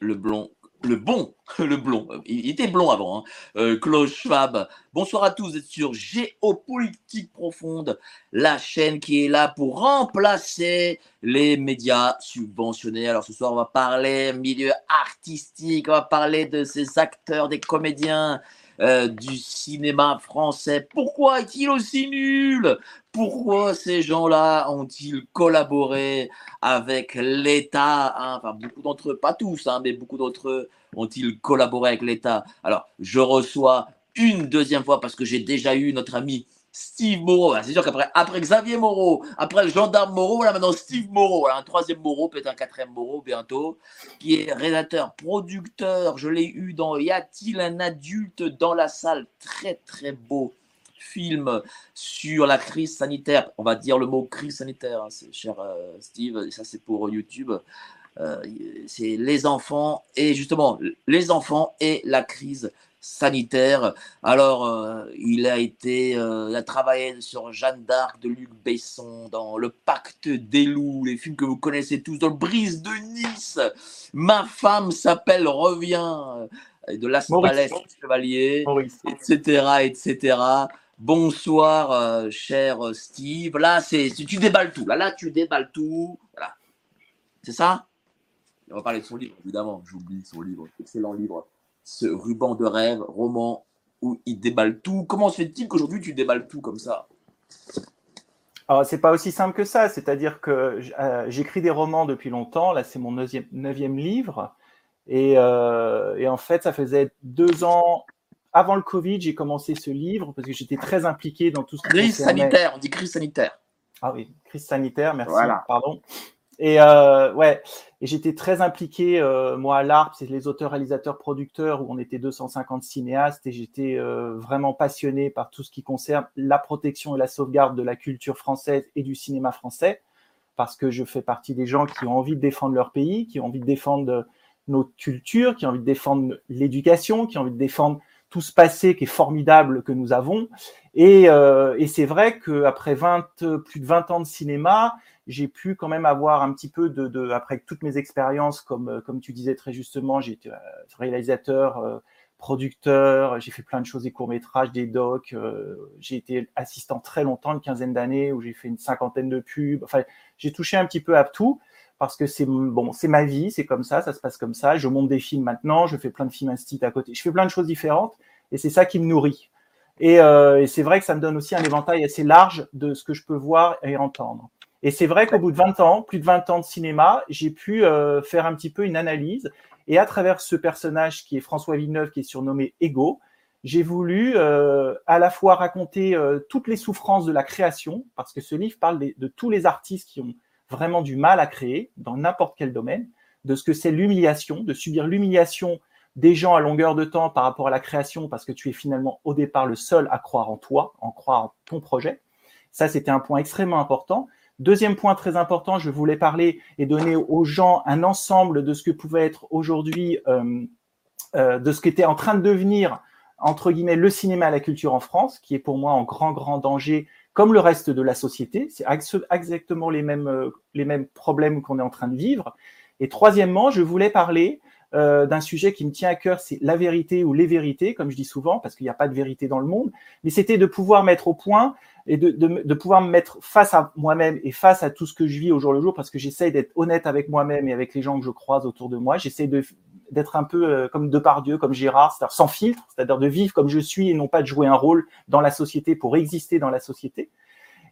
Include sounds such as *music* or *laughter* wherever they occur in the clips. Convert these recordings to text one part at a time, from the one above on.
Le blond, le bon, *laughs* le blond. Il était blond avant, hein. Euh, Schwab. Bonsoir à tous, vous êtes sur Géopolitique Profonde, la chaîne qui est là pour remplacer les médias subventionnés. Alors ce soir, on va parler milieu artistique, on va parler de ces acteurs, des comédiens euh, du cinéma français. Pourquoi est-il aussi nul? Pourquoi ces gens-là ont-ils collaboré avec l'État hein? Enfin, beaucoup d'entre eux, pas tous, hein, mais beaucoup d'entre eux ont-ils collaboré avec l'État? Alors, je reçois une deuxième fois parce que j'ai déjà eu notre ami Steve Moreau. C'est sûr qu'après après Xavier Moreau, après le gendarme Moreau, là maintenant Steve Moreau, Voilà, un troisième Moreau, peut-être un quatrième Moreau bientôt, qui est réalisateur, producteur. Je l'ai eu dans Y a-t-il un adulte dans la salle? Très très beau film sur la crise sanitaire. On va dire le mot crise sanitaire, hein, cher euh, Steve, ça c'est pour YouTube. Euh, c'est les enfants et justement les enfants et la crise sanitaire. Alors, euh, il a été, euh, il a travaillé sur Jeanne d'Arc de Luc Besson, dans Le Pacte des loups, les films que vous connaissez tous, dans le Brise de Nice. Ma femme s'appelle Revient, euh, de Las. Palais Chevalier Maurice. etc., etc. Bonsoir, euh, cher Steve. Là, c'est tu tu déballes tout. Là, là, tu déballes tout. Voilà. C'est ça? On va parler de son livre, évidemment. J'oublie son livre. Excellent livre. Ce ruban de rêve, roman où il déballe tout. Comment se fait-il qu'aujourd'hui tu déballes tout comme ça? Alors, c'est pas aussi simple que ça. C'est-à-dire que euh, j'écris des romans depuis longtemps. Là, c'est mon neuvième, neuvième livre. Et, euh, et en fait, ça faisait deux ans avant le Covid, j'ai commencé ce livre parce que j'étais très impliqué dans tout ce qui Crise concernait- sanitaire, on dit crise sanitaire. Ah oui, crise sanitaire, merci. Voilà. Pardon. Et euh, ouais, et j'étais très impliqué, euh, moi, à l'ARP, c'est les auteurs, réalisateurs, producteurs, où on était 250 cinéastes, et j'étais euh, vraiment passionné par tout ce qui concerne la protection et la sauvegarde de la culture française et du cinéma français, parce que je fais partie des gens qui ont envie de défendre leur pays, qui ont envie de défendre notre culture, qui ont envie de défendre l'éducation, qui ont envie de défendre tout ce passé qui est formidable que nous avons. Et, c'est vrai qu'après 20, plus de 20 ans de cinéma, j'ai pu quand même avoir un petit peu de, après toutes mes expériences, comme, euh, comme tu disais très justement, j'ai été euh, réalisateur, euh, producteur, j'ai fait plein de choses, des courts-métrages, des docs, j'ai été assistant très longtemps, une quinzaine d'années, où j'ai fait une cinquantaine de pubs, enfin, j'ai touché un petit peu à tout, parce que c'est bon, c'est ma vie, c'est comme ça, ça se passe comme ça, je monte des films maintenant, je fais plein de films instit à côté, je fais plein de choses différentes, et c'est ça qui me nourrit. Et c'est vrai que ça me donne aussi un éventail assez large de ce que je peux voir et entendre. Et c'est vrai qu'au bout de 20 ans, plus de 20 ans de cinéma, j'ai pu euh, faire un petit peu une analyse. Et à travers ce personnage qui est François Villeneuve, qui est surnommé Ego, j'ai voulu euh, à la fois raconter euh, toutes les souffrances de la création, parce que ce livre parle de, de tous les artistes qui ont vraiment du mal à créer dans n'importe quel domaine, de ce que c'est l'humiliation, de subir l'humiliation des gens à longueur de temps par rapport à la création, parce que tu es finalement au départ le seul à croire en toi, en croire en ton projet. Ça, c'était un point extrêmement important. Deuxième point très important, je voulais parler et donner aux gens un ensemble de ce que pouvait être aujourd'hui, euh, euh, de ce qui était en train de devenir, entre guillemets, le cinéma et la culture en France, qui est pour moi en grand, grand danger, comme le reste de la société. C'est exactement les mêmes, euh, les mêmes problèmes qu'on est en train de vivre. Et troisièmement, je voulais parler euh, d'un sujet qui me tient à cœur, c'est la vérité ou les vérités, comme je dis souvent, parce qu'il n'y a pas de vérité dans le monde, mais c'était de pouvoir mettre au point et de, de, de pouvoir me mettre face à moi-même et face à tout ce que je vis au jour le jour, parce que j'essaye d'être honnête avec moi-même et avec les gens que je croise autour de moi. J'essaie de d'être un peu euh, comme Depardieu, comme Gérard, c'est-à-dire sans filtre, c'est-à-dire de vivre comme je suis et non pas de jouer un rôle dans la société pour exister dans la société.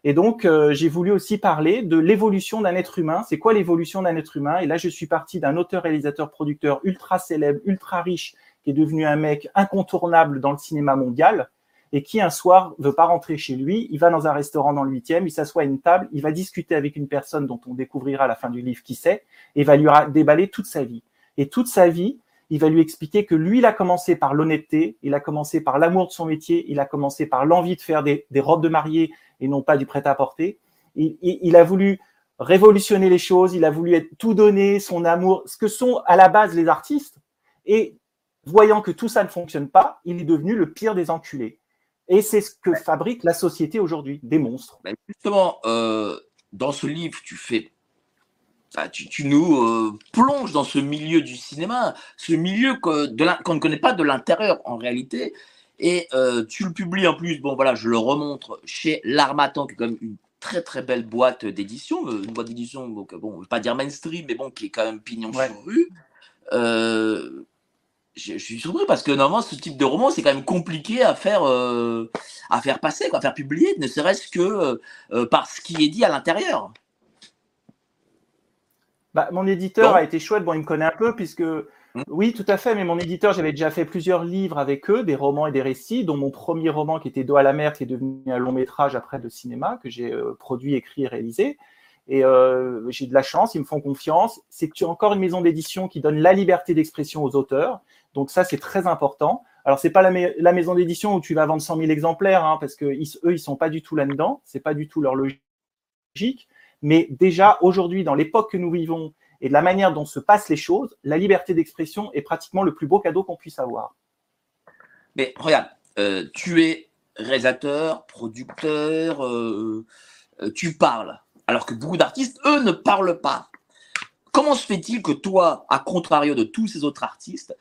Et donc, euh, j'ai voulu aussi parler de l'évolution d'un être humain. C'est quoi l'évolution d'un être humain? Et là, je suis parti d'un auteur, réalisateur, producteur ultra célèbre, ultra riche, qui est devenu un mec incontournable dans le cinéma mondial et qui un soir veut pas rentrer chez lui, il va dans un restaurant dans le huitième, il s'assoit à une table, il va discuter avec une personne dont on découvrira à la fin du livre qui c'est, et va lui déballer toute sa vie. Et toute sa vie, il va lui expliquer que lui, il a commencé par l'honnêteté, il a commencé par l'amour de son métier, il a commencé par l'envie de faire des, robes de mariée et non pas du prêt-à-porter. Il, a voulu révolutionner les choses, il a voulu être tout donné, son amour, ce que sont à la base les artistes. Et voyant que tout ça ne fonctionne pas, il est devenu le pire des enculés. Et c'est ce que fabrique la société aujourd'hui, des monstres. Ben, justement, euh, dans ce livre, tu fais. Tu, nous euh, plonges dans ce milieu du cinéma, ce milieu qu'on ne connaît pas de l'intérieur en réalité. Et euh, tu le publies en plus, bon voilà, je le remontre chez L'Armatan, qui est quand même une très très belle boîte d'édition, une boîte d'édition, bon, je ne pas dire mainstream, mais bon, qui est quand même pignon sur rue. Je, suis surpris parce que normalement ce type de roman c'est quand même compliqué à faire euh, à faire passer quoi, à faire publier ne serait-ce que euh, euh, par ce qui est dit à l'intérieur bah, mon éditeur a été chouette bon il me connaît un peu puisque hmm. oui tout à fait mais mon éditeur j'avais déjà fait plusieurs livres avec eux des romans et des récits dont mon premier roman qui était Dos à la mer qui est devenu un long métrage après de cinéma que j'ai produit écrit et réalisé et j'ai de la chance, ils me font confiance. C'est que tu as encore une maison d'édition qui donne la liberté d'expression aux auteurs. Donc ça, c'est très important. Alors, c'est pas la, maison d'édition où tu vas vendre 100 000 exemplaires, hein, parce que eux, ils sont pas du tout là-dedans. C'est pas du tout leur logique. Mais déjà, aujourd'hui, dans l'époque que nous vivons et de la manière dont se passent les choses, la liberté d'expression est pratiquement le plus beau cadeau qu'on puisse avoir. Mais regarde, euh, tu es réalisateur, producteur, euh, euh, tu parles, alors que beaucoup d'artistes, eux, ne parlent pas. Comment se fait-il que toi, à contrario de tous ces autres artistes,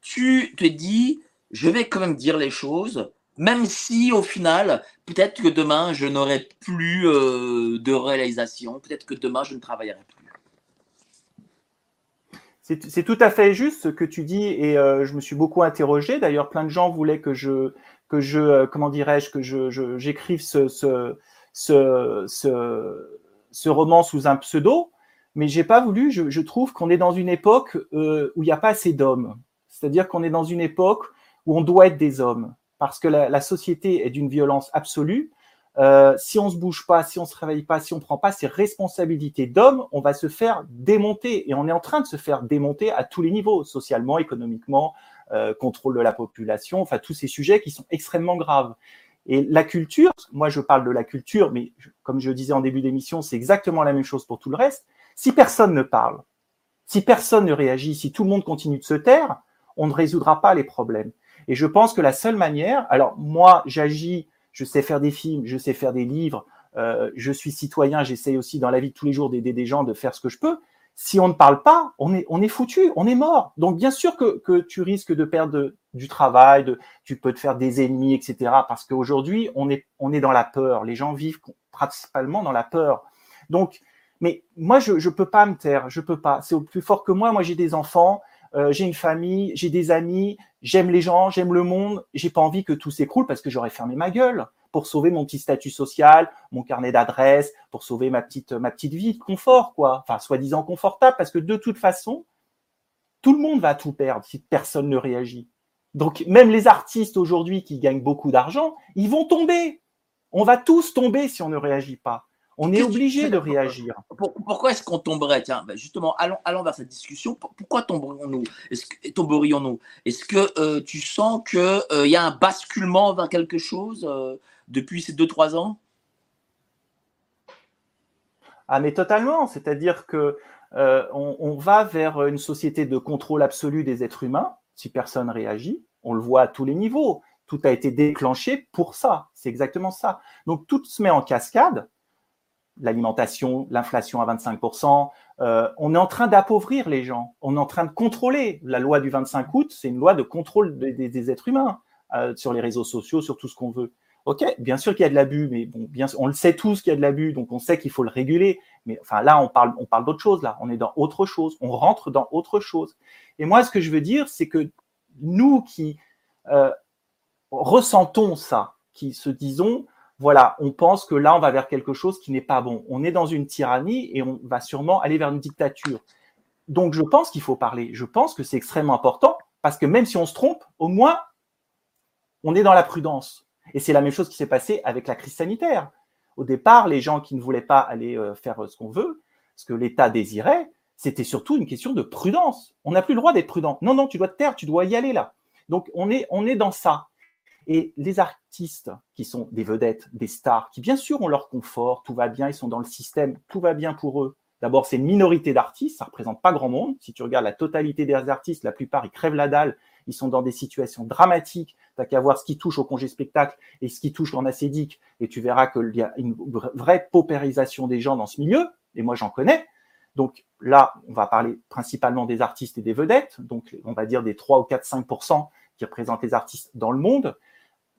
tu te dis, je vais quand même dire les choses, même si au final, peut-être que demain, je n'aurai plus euh, de réalisation, peut-être que demain, je ne travaillerai plus. C'est tout à fait juste ce que tu dis et euh, je me suis beaucoup interrogé. D'ailleurs, plein de gens voulaient que je, que je euh, comment dirais-je, que je, j'écrive ce, ce, ce, ce, roman sous un pseudo, mais j'ai pas voulu. Je trouve qu'on est dans une époque où il n'y a pas assez d'hommes. C'est-à-dire qu'on est dans une époque où on doit être des hommes, parce que la, société est d'une violence absolue. Euh, si on se bouge pas, si on se réveille pas, si on prend pas ses responsabilités d'homme, on va se faire démonter. Et on est en train de se faire démonter à tous les niveaux, socialement, économiquement, euh, contrôle de la population, enfin tous ces sujets qui sont extrêmement graves. Et la culture, moi je parle de la culture, mais comme je disais en début d'émission, c'est exactement la même chose pour tout le reste. Si personne ne parle, si personne ne réagit, si tout le monde continue de se taire, on ne résoudra pas les problèmes. Et je pense que la seule manière, alors moi j'agis, je sais faire des films, je sais faire des livres, euh, je suis citoyen, j'essaye aussi dans la vie de tous les jours d'aider des gens, de faire ce que je peux. Si on ne parle pas, on est, on est foutu, on est mort. Donc bien sûr que, que tu risques de perdre du travail, tu peux te faire des ennemis, etc. Parce qu'aujourd'hui, on est, on est dans la peur. Les gens vivent principalement dans la peur. Donc, mais moi, je ne peux pas me taire, je peux pas. C'est au plus fort que moi. Moi, j'ai des enfants, euh, j'ai une famille, j'ai des amis, j'aime les gens, j'aime le monde, j'ai pas envie que tout s'écroule parce que j'aurais fermé ma gueule pour sauver mon petit statut social, mon carnet d'adresse, pour sauver ma petite, ma petite vie de confort, quoi. Enfin, soi-disant confortable, parce que de toute façon, tout le monde va tout perdre si personne ne réagit. Donc, même les artistes aujourd'hui qui gagnent beaucoup d'argent, ils vont tomber. On va tous tomber si on ne réagit pas. On est obligé de réagir. Pourquoi est-ce qu'on tomberait? Tiens, ben, justement, allons, allons vers cette discussion. Pourquoi tomberions-nous? Est-ce que, tomberions-nous? Est-ce que euh, tu sens qu'il euh, y a un basculement vers quelque chose euh, depuis ces 2-3 ans? Ah, mais totalement. C'est-à-dire que on, va vers une société de contrôle absolu des êtres humains si personne réagit. On le voit à tous les niveaux. Tout a été déclenché pour ça. C'est exactement ça. Donc tout se met en cascade l'alimentation, l'inflation à 25%. Euh, on est en train d'appauvrir les gens. On est en train de contrôler. La loi du 25 août, c'est une loi de contrôle des, êtres humains euh, sur les réseaux sociaux, sur tout ce qu'on veut. Ok, bien sûr qu'il y a de l'abus, mais bon, bien, on le sait tous qu'il y a de l'abus, donc on sait qu'il faut le réguler. Mais enfin là, on parle, on parle d'autre chose. Là, on est dans autre chose. On rentre dans autre chose. Et moi, ce que je veux dire, c'est que nous qui euh, ressentons ça, qui se disons voilà, on pense que là, on va vers quelque chose qui n'est pas bon. On est dans une tyrannie et on va sûrement aller vers une dictature. Donc, je pense qu'il faut parler. Je pense que c'est extrêmement important parce que même si on se trompe, au moins, on est dans la prudence. Et c'est la même chose qui s'est passé avec la crise sanitaire. Au départ, les gens qui ne voulaient pas aller euh, faire ce qu'on veut, ce que l'État désirait, c'était surtout une question de prudence. On n'a plus le droit d'être prudent. Non, non, tu dois te taire, tu dois y aller là. Donc, on est, on est dans ça. Et les artistes qui sont des vedettes, des stars, qui bien sûr ont leur confort, tout va bien, ils sont dans le système, tout va bien pour eux. D'abord, c'est une minorité d'artistes, ça ne représente pas grand monde. Si tu regardes la totalité des artistes, la plupart, ils crèvent la dalle, ils sont dans des situations dramatiques. Tu n'as qu'à voir ce qui touche au congé spectacle et ce qui touche en acédique, et tu verras qu'il y a une vraie paupérisation des gens dans ce milieu, et moi j'en connais. Donc là, on va parler principalement des artistes et des vedettes, donc on va dire des 3 ou 4, 5% qui représentent les artistes dans le monde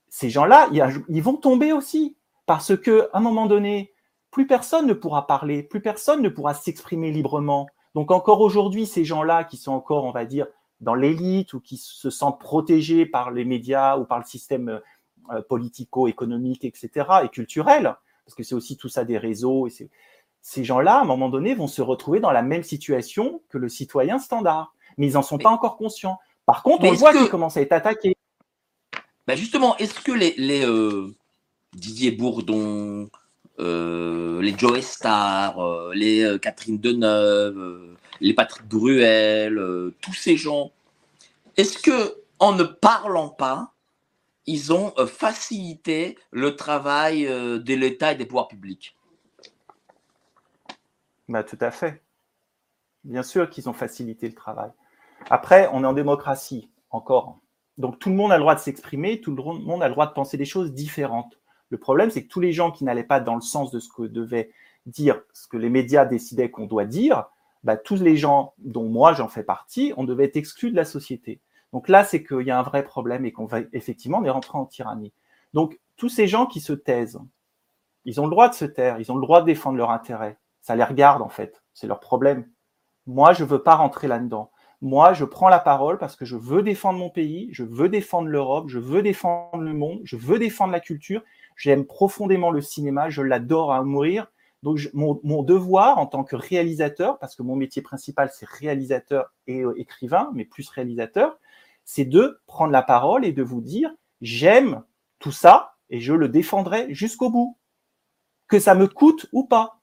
ces gens-là, ils vont tomber aussi. Parce que à un moment donné, plus personne ne pourra parler, plus personne ne pourra s'exprimer librement. Donc encore aujourd'hui, ces gens-là qui sont encore, on va dire, dans l'élite ou qui se sentent protégés par les médias ou par le système euh, politico-économique, etc., et culturel, parce que c'est aussi tout ça des réseaux, et ces gens-là, à un moment donné, vont se retrouver dans la même situation que le citoyen standard. Mais ils n'en sont pas encore conscients. Par contre, on voit qu'ils commencent à être attaqués. Bah, justement, est-ce que les, euh, Didier Bourdon, euh, les Joe Star, euh, les Catherine Deneuve, les Patrick Bruel, tous ces gens, est-ce que en ne parlant pas, ils ont facilité le travail de l'État et des pouvoirs publics? Bah, Tout à fait. Bien sûr qu'ils ont facilité le travail. Après, on est en démocratie, encore. Donc tout le monde a le droit de s'exprimer, tout le monde a le droit de penser des choses différentes. Le problème, c'est que tous les gens qui n'allaient pas dans le sens de ce que devait dire, ce que les médias décidaient qu'on doit dire, bah, tous les gens dont moi j'en fais partie, on devait être exclus de la société. Donc là, c'est qu'il y a un vrai problème et qu'on va effectivement on est rentré en tyrannie. Donc tous ces gens qui se taisent, ils ont le droit de se taire, ils ont le droit de défendre leur intérêt. Ça les regarde en fait, c'est leur problème. Moi, je veux pas rentrer là-dedans. Moi, je prends la parole parce que je veux défendre mon pays, je veux défendre l'Europe, je veux défendre le monde, je veux défendre la culture. J'aime profondément le cinéma, je l'adore à mourir. Donc, mon, devoir en tant que réalisateur, parce que mon métier principal, c'est réalisateur et euh, écrivain, mais plus réalisateur, c'est de prendre la parole et de vous dire, j'aime tout ça et je le défendrai jusqu'au bout. Que ça me coûte ou pas.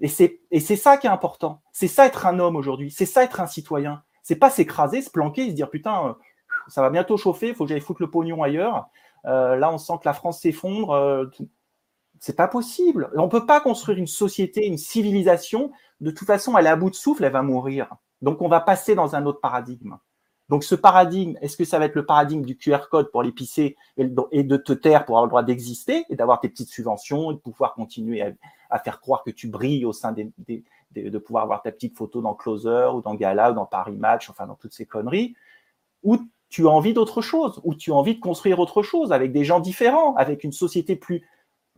Et c'est ça qui est important. C'est ça être un homme aujourd'hui. C'est ça être un citoyen. C'est pas s'écraser, se planquer se dire putain, euh, ça va bientôt chauffer, il faut que j'aille foutre le pognon ailleurs. Euh, là, on sent que la France s'effondre. Euh, c'est pas possible. On peut pas construire une société, une civilisation. De toute façon, elle est à bout de souffle, elle va mourir. Donc, on va passer dans un autre paradigme. Donc, ce paradigme, est-ce que ça va être le paradigme du QR code pour l'épicer et de te taire pour avoir le droit d'exister et d'avoir tes petites subventions et de pouvoir continuer à, faire croire que tu brilles au sein de pouvoir avoir ta petite photo dans Closer ou dans Gala ou dans Paris Match, enfin dans toutes ces conneries, ou tu as envie d'autre chose, ou tu as envie de construire autre chose avec des gens différents, avec une société plus,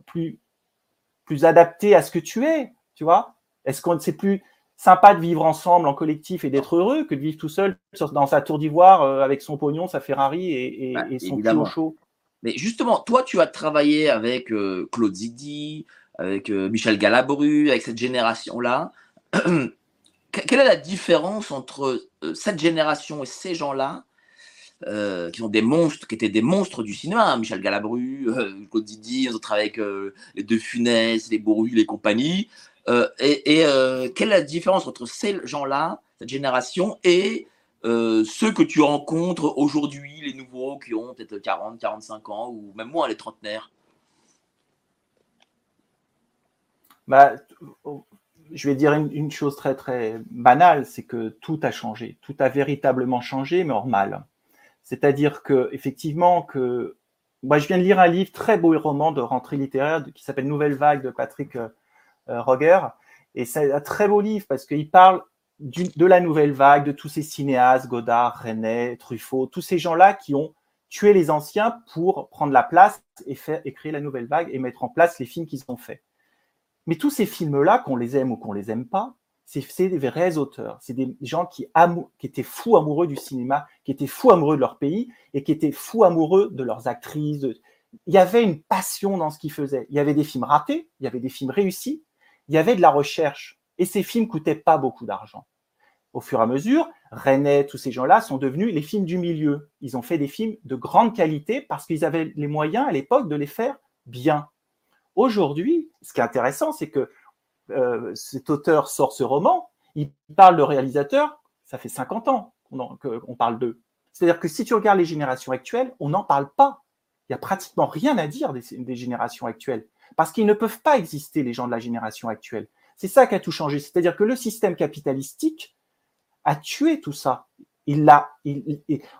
plus, adaptée à ce que tu es, tu vois? Est-ce qu'on c'est plus sympa de vivre ensemble en collectif et d'être heureux que de vivre tout seul dans sa tour d'ivoire euh, avec son pognon, sa Ferrari et, et, bah, son évidemment. chaud Mais justement, toi, tu as travaillé avec euh, Claude Zidi, avec euh, Michel Galabru, avec cette génération-là. *clears throat* Quelle est la différence entre euh, cette génération et ces gens-là, euh, qui sont des monstres, qui étaient des monstres du cinéma, hein, Michel Galabru, Claude Didi, on travaille avec les deux Funès, les Bourru, les compagnies. Et, et quelle est la différence entre ces gens-là, cette génération, et ceux que tu rencontres aujourd'hui, les nouveaux qui ont peut-être 40, 45 ans, ou même moins, les trentenaires? Bah, je vais dire une, chose très très banale, c'est que tout a changé, tout a véritablement changé, mais normal. C'est-à-dire que effectivement que moi je viens de lire un livre très beau roman de rentrée littéraire qui s'appelle Nouvelle vague de Patrick euh, euh, Roger, et c'est un très beau livre parce qu'il parle de la nouvelle vague, de tous ces cinéastes, Godard, René, Truffaut, tous ces gens-là qui ont tué les anciens pour prendre la place et faire et créer la nouvelle vague et mettre en place les films qu'ils ont faits. Mais tous ces films-là, qu'on les aime ou qu'on les aime pas, c'est des vrais auteurs. C'est des gens qui, qui, étaient fous amoureux du cinéma, qui étaient fous amoureux de leur pays et qui étaient fous amoureux de leurs actrices, il y avait une passion dans ce qu'ils faisaient. Il y avait des films ratés, il y avait des films réussis, il y avait de la recherche. Et ces films coûtaient pas beaucoup d'argent. Au fur et à mesure, René, tous ces gens-là sont devenus les films du milieu. Ils ont fait des films de grande qualité parce qu'ils avaient les moyens à l'époque de les faire bien. Aujourd'hui, ce qui est intéressant, c'est que euh, cet auteur sort ce roman, il parle de réalisateur, ça fait 50 ans qu'on parle d'eux. C'est-à-dire que si tu regardes les générations actuelles, on n'en parle pas. Il n'y a pratiquement rien à dire des, des générations actuelles. Parce qu'ils ne peuvent pas exister, les gens de la génération actuelle. C'est ça qui a tout changé. C'est-à-dire que le système capitalistique a tué tout ça.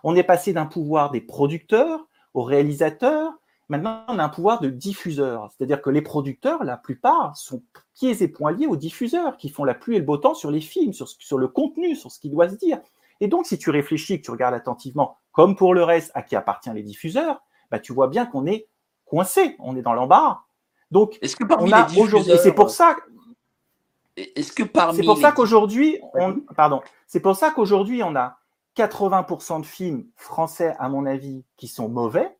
On est passé d'un pouvoir des producteurs aux réalisateurs. Maintenant, on a un pouvoir de diffuseurs. C'est-à-dire que les producteurs, la plupart, sont pieds et poings liés aux diffuseurs qui font la pluie et le beau temps sur les films, sur, sur le contenu, sur ce qui doit se dire. Et donc, si tu réfléchis, que tu regardes attentivement, comme pour le reste, à qui appartient les diffuseurs, bah, tu vois bien qu'on est coincé, on est dans l'embarras. Donc, est-ce que parmi les diffuseurs, c'est pour ça, est-ce que parmi c'est pour ça qu'aujourd'hui, on, pardon, c'est pour ça qu'aujourd'hui on a 80% de films français, à mon avis, qui sont mauvais,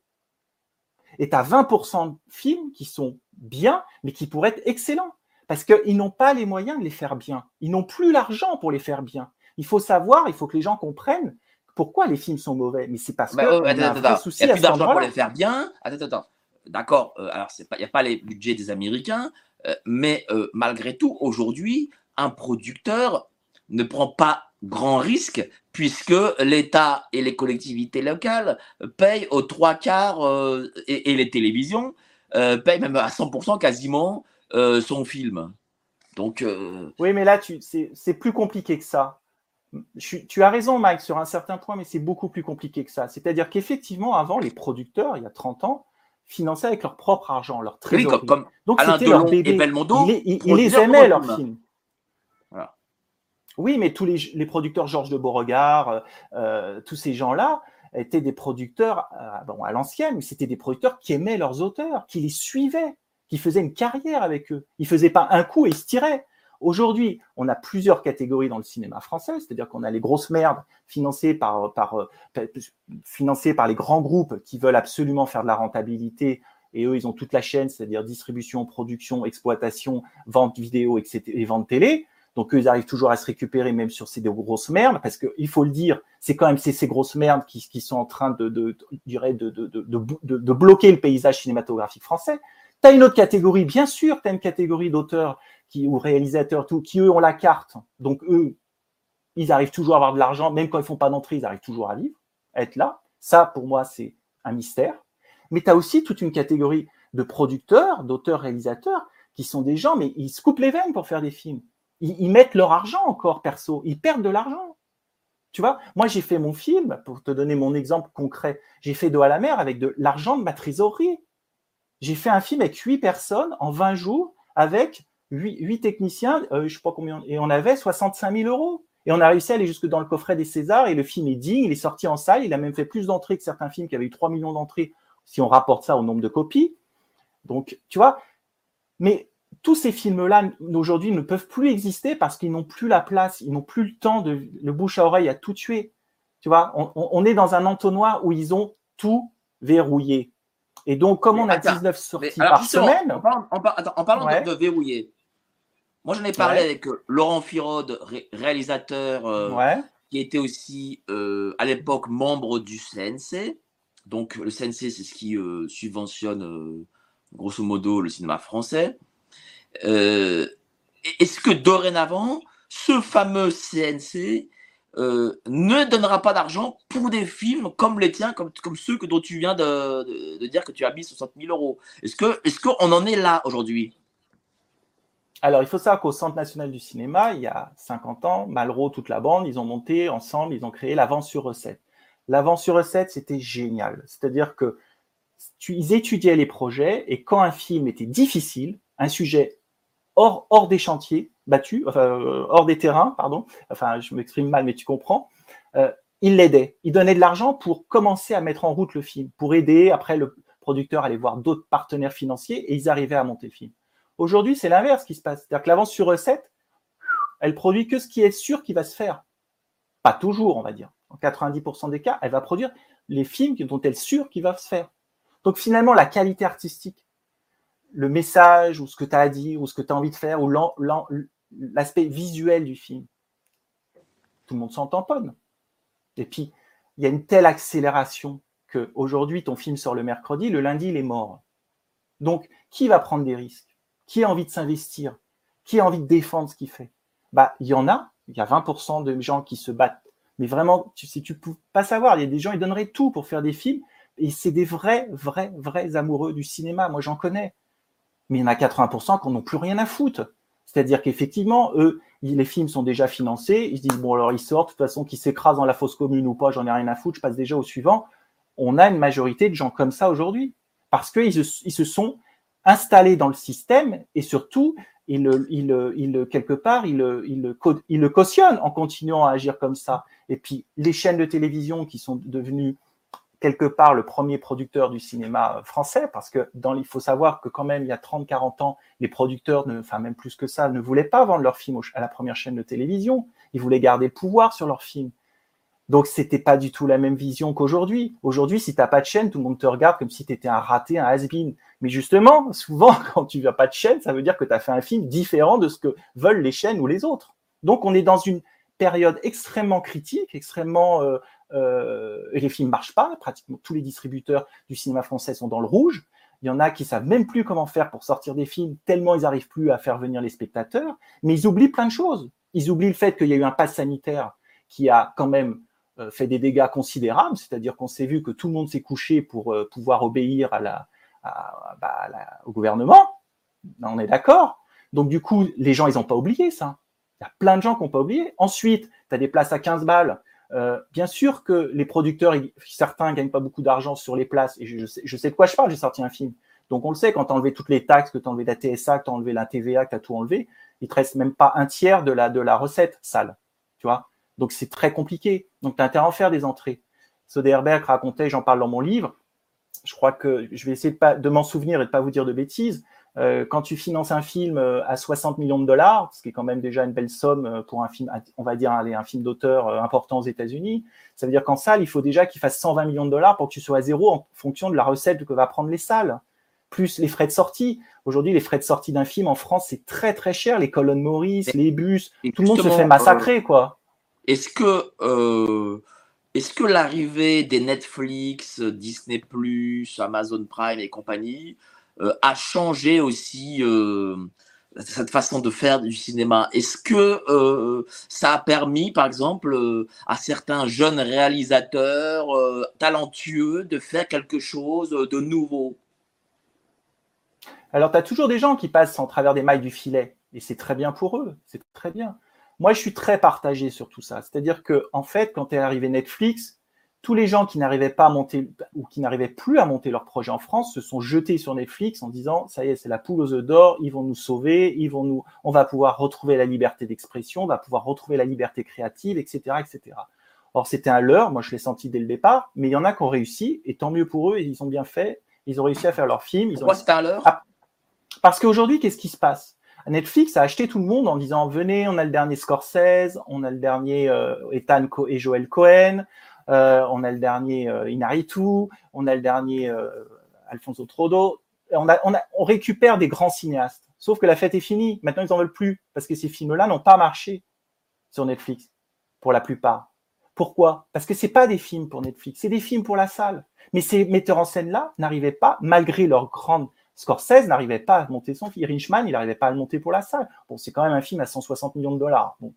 et tu as 20% de films qui sont bien, mais qui pourraient être excellents. Parce qu'ils n'ont pas les moyens de les faire bien. Ils n'ont plus l'argent pour les faire bien. Il faut savoir, il faut que les gens comprennent pourquoi les films sont mauvais. Mais c'est parce bah, que. il y a plus d'argent pour les faire bien. Attends, attends. D'accord. Euh, alors, il n'y a pas les budgets des Américains, euh, mais euh, malgré tout, aujourd'hui, un producteur ne prend pas grand risque puisque l'État et les collectivités locales payent aux trois quarts et, les télévisions payent même à 100% quasiment son film. Donc, Oui, mais là, c'est plus compliqué que ça. tu as raison, Mike, sur un certain point, mais c'est beaucoup plus compliqué que ça. C'est-à-dire qu'effectivement, avant, les producteurs, il y a 30 ans, finançaient avec leur propre argent, leur trésorerie. Oui, comme, Donc c'était leur bébé. Et Belmondo, ils, les aimaient, leurs films. Oui, mais tous les, les producteurs, Georges de Beauregard, euh, euh, tous ces gens-là, étaient des producteurs, euh, bon, à l'ancienne, mais c'était des producteurs qui aimaient leurs auteurs, qui les suivaient, qui faisaient une carrière avec eux. Ils faisaient pas un coup et ils se tiraient. Aujourd'hui, on a plusieurs catégories dans le cinéma français, c'est-à-dire qu'on a les grosses merdes financées par, par, financées par les grands groupes qui veulent absolument faire de la rentabilité et eux, ils ont toute la chaîne, c'est-à-dire distribution, production, exploitation, vente vidéo etc., et vente télé. Donc eux, ils arrivent toujours à se récupérer même sur ces grosses merdes, parce qu'il faut le dire, c'est quand même ces, grosses merdes qui, sont en train de, de bloquer le paysage cinématographique français. Tu as une autre catégorie, bien sûr, tu as une catégorie d'auteurs qui, ou réalisateurs, tout, qui eux ont la carte. Donc eux, ils arrivent toujours à avoir de l'argent, même quand ils font pas d'entrée, ils arrivent toujours à vivre, à être là. Ça, pour moi, c'est un mystère. Mais tu as aussi toute une catégorie de producteurs, d'auteurs, réalisateurs, qui sont des gens, mais ils se coupent les veines pour faire des films. Ils, mettent leur argent encore perso, ils perdent de l'argent. Tu vois, moi j'ai fait mon film, pour te donner mon exemple concret, j'ai fait Dos à la mer avec de l'argent de ma trésorerie. J'ai fait un film avec huit personnes en 20 jours avec huit techniciens, euh, je sais pas combien, et on avait 65 000 euros. Et on a réussi à aller jusque dans le coffret des Césars et le film est digne, il est sorti en salle, il a même fait plus d'entrées que certains films qui avaient eu 3 millions d'entrées si on rapporte ça au nombre de copies. Donc, tu vois, mais tous ces films-là, aujourd'hui, ne peuvent plus exister parce qu'ils n'ont plus la place, ils n'ont plus le temps de le bouche à oreille à tout tuer. Tu vois, on, on est dans un entonnoir où ils ont tout verrouillé. Et donc, comme on a 19 sorties par semaine. En, parlant, de, verrouiller, moi j'en ai parlé avec euh, Laurent Firode, réalisateur, euh, qui était aussi euh, à l'époque membre du CNC. Donc, le CNC, c'est ce qui subventionne grosso modo le cinéma français. Est-ce que dorénavant, ce fameux CNC ne donnera pas d'argent pour des films comme les tiens, comme, comme ceux que, dont tu viens de, dire que tu as mis 60 000 euros? Est-ce qu'on est qu'on en est là aujourd'hui? Alors, il faut savoir qu'au Centre national du cinéma, il y a 50 ans, Malraux, toute la bande, ils ont monté ensemble, ils ont créé l'avance sur recette. L'avance sur recette, c'était génial. C'est-à-dire que ils étudiaient les projets et quand un film était difficile, un sujet hors, des chantiers, battus, enfin, euh, hors des terrains, pardon, enfin je m'exprime mal mais tu comprends, euh, il l'aidait. Il donnait de l'argent pour commencer à mettre en route le film, pour aider après le producteur à aller voir d'autres partenaires financiers et ils arrivaient à monter le film. Aujourd'hui, c'est l'inverse qui se passe. C'est-à-dire que l'avance sur recette, elle produit que ce qui est sûr qui va se faire. Pas toujours, on va dire. En 90% des cas, elle va produire les films dont elle est sûre qu'il va se faire. Donc finalement, la qualité artistique, le message ou ce que tu as à dire ou ce que tu as envie de faire ou l'aspect visuel du film, tout le monde s'en tamponne. Et puis, il y a une telle accélération qu'aujourd'hui, ton film sort le mercredi, le lundi, il est mort. Donc, qui va prendre des risques? Qui a envie de s'investir? Qui a envie de défendre ce qu'il fait? Bah, il y en a. Il y a 20% de gens qui se battent. Mais vraiment, tu, si tu peux pas savoir, il y a des gens, ils donneraient tout pour faire des films. Et c'est des vrais, vrais, vrais amoureux du cinéma. Moi, j'en connais. Mais il y en a 80% qui n'ont plus rien à foutre. C'est-à-dire qu'effectivement, eux, les films sont déjà financés. Ils se disent, bon, alors ils sortent, de toute façon, qu'ils s'écrasent dans la fosse commune ou pas, j'en ai rien à foutre, je passe déjà au suivant. On a une majorité de gens comme ça aujourd'hui. Parce qu'ils ils se sont installés dans le système et surtout, ils, quelque part, ils, ils le cautionnent en continuant à agir comme ça. Et puis, les chaînes de télévision qui sont devenues quelque part le premier producteur du cinéma français, parce que dans, il faut savoir que quand même, il y a 30-40 ans, les producteurs, enfin même plus que ça, ne voulaient pas vendre leurs films à la première chaîne de télévision. Ils voulaient garder le pouvoir sur leurs films. Donc, c'était pas du tout la même vision qu'aujourd'hui. Aujourd'hui, si tu n'as pas de chaîne, tout le monde te regarde comme si tu étais un raté, un has-been. Mais justement, souvent, *laughs* quand tu n'as pas de chaîne, ça veut dire que tu as fait un film différent de ce que veulent les chaînes ou les autres. Donc, on est dans une période extrêmement critique, extrêmement euh, euh, et les films marchent pas. Pratiquement tous les distributeurs du cinéma français sont dans le rouge. Il y en a qui savent même plus comment faire pour sortir des films tellement ils n'arrivent plus à faire venir les spectateurs. Mais ils oublient plein de choses. Ils oublient le fait qu'il y a eu un pass sanitaire qui a quand même euh, fait des dégâts considérables. C'est-à-dire qu'on s'est vu que tout le monde s'est couché pour pouvoir obéir à la, bah, au gouvernement. On est d'accord. Donc du coup, les gens, ils n'ont pas oublié ça. Il y a plein de gens qui n'ont pas oublié. Ensuite, tu as des places à 15 balles euh, bien sûr que les producteurs, certains gagnent pas beaucoup d'argent sur les places, et je, sais, de quoi je parle, j'ai sorti un film. Donc on le sait, quand tu as enlevé toutes les taxes, que tu as enlevé la TSA, que tu as enlevé la TVA, que tu as tout enlevé, il te reste même pas un tiers de la, de la recette sale. Tu vois? Donc c'est très compliqué. Donc tu as intérêt à en faire des entrées. Soderbergh racontait, j'en parle dans mon livre, je crois que je vais essayer de, de m'en souvenir et de pas vous dire de bêtises, euh, quand tu finances un film euh, à 60 millions de dollars, ce qui est quand même déjà une belle somme euh, pour un film, on va dire un film d'auteur important aux États-Unis, ça veut dire qu'en salle, il faut déjà qu'il fasse 120 millions de dollars pour que tu sois à zéro en fonction de la recette que va prendre les salles, plus les frais de sortie. Aujourd'hui, les frais de sortie d'un film en France, c'est très très cher. Les colonnes Maurice, les bus, tout le monde se fait massacrer, quoi. Est-ce que est-ce que l'arrivée des Netflix, Disney+, Amazon Prime et compagnie euh, a changé aussi euh, cette façon de faire du cinéma? Est-ce que euh, ça a permis, par exemple, à certains jeunes réalisateurs talentueux de faire quelque chose de nouveau? Alors, tu as toujours des gens qui passent en travers des mailles du filet, et c'est très bien pour eux, c'est très bien. Moi, je suis très partagé sur tout ça. C'est-à-dire que, en fait, quand est arrivé Netflix, tous les gens qui n'arrivaient pas à monter ou qui n'arrivaient plus à monter leur projet en France se sont jetés sur Netflix en disant ça y est, c'est la poule aux œufs d'or, ils vont nous sauver, ils vont nous, on va pouvoir retrouver la liberté d'expression, on va pouvoir retrouver la liberté créative, etc., etc. Or c'était un leurre, moi je l'ai senti dès le départ, mais il y en a qui ont réussi et tant mieux pour eux, ils ont bien fait, ils ont réussi à faire leur film. Ils Pourquoi c'est un leurre? Ah, Parce qu'aujourd'hui, qu'est-ce qui se passe? Netflix a acheté tout le monde en disant venez, on a le dernier Scorsese, on a le dernier euh, Ethan et Joel Cohen, euh, on a le dernier euh, Inaritu, on a le dernier Alfonso Trodo. On, récupère des grands cinéastes. Sauf que la fête est finie. Maintenant, ils n'en veulent plus parce que ces films-là n'ont pas marché sur Netflix pour la plupart. Pourquoi? Parce que c'est pas des films pour Netflix, c'est des films pour la salle. Mais ces metteurs en scène-là n'arrivaient pas, malgré leur grande Scorsese n'arrivait pas à monter son film. Richman, il n'arrivait pas à le monter pour la salle. Bon, c'est quand même un film à 160 millions de dollars. Donc,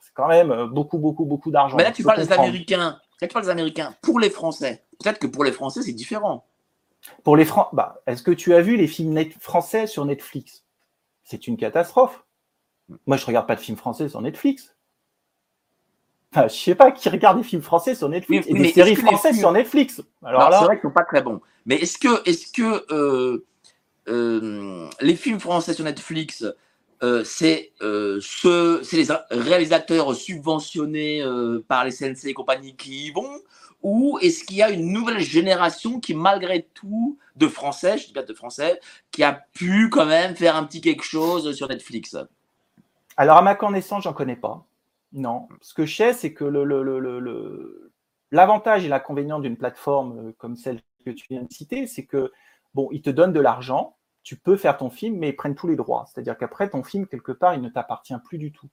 c'est quand même beaucoup, beaucoup, beaucoup d'argent. Mais là, tu parles des Américains. Peut-être pas les Américains, pour les Français. Peut-être que pour les Français, c'est différent. Pour les Français, bah, est-ce que tu as vu les films français sur Netflix? C'est une catastrophe. Moi, je regarde pas de films français sur Netflix. Enfin, je sais pas qui regarde des films français sur Netflix et des séries françaises sur Netflix. Alors là, c'est vrai qu'ils sont pas très bons. Mais est-ce que, est-ce que euh, euh, les films français sur Netflix euh, c'est euh, ce, les réalisateurs subventionnés euh, par les CNC et compagnie qui y vont ou est-ce qu'il y a une nouvelle génération qui, malgré tout, de Français, je dis pas de Français, qui a pu quand même faire un petit quelque chose sur Netflix? Alors, à ma connaissance, j'en connais pas. Non. Ce que je sais, c'est que l'avantage et l'inconvénient d'une plateforme comme celle que tu viens de citer, c'est que, bon, ils te donnent de l'argent, tu peux faire ton film, mais ils prennent tous les droits. C'est-à-dire qu'après, ton film, quelque part, il ne t'appartient plus du tout.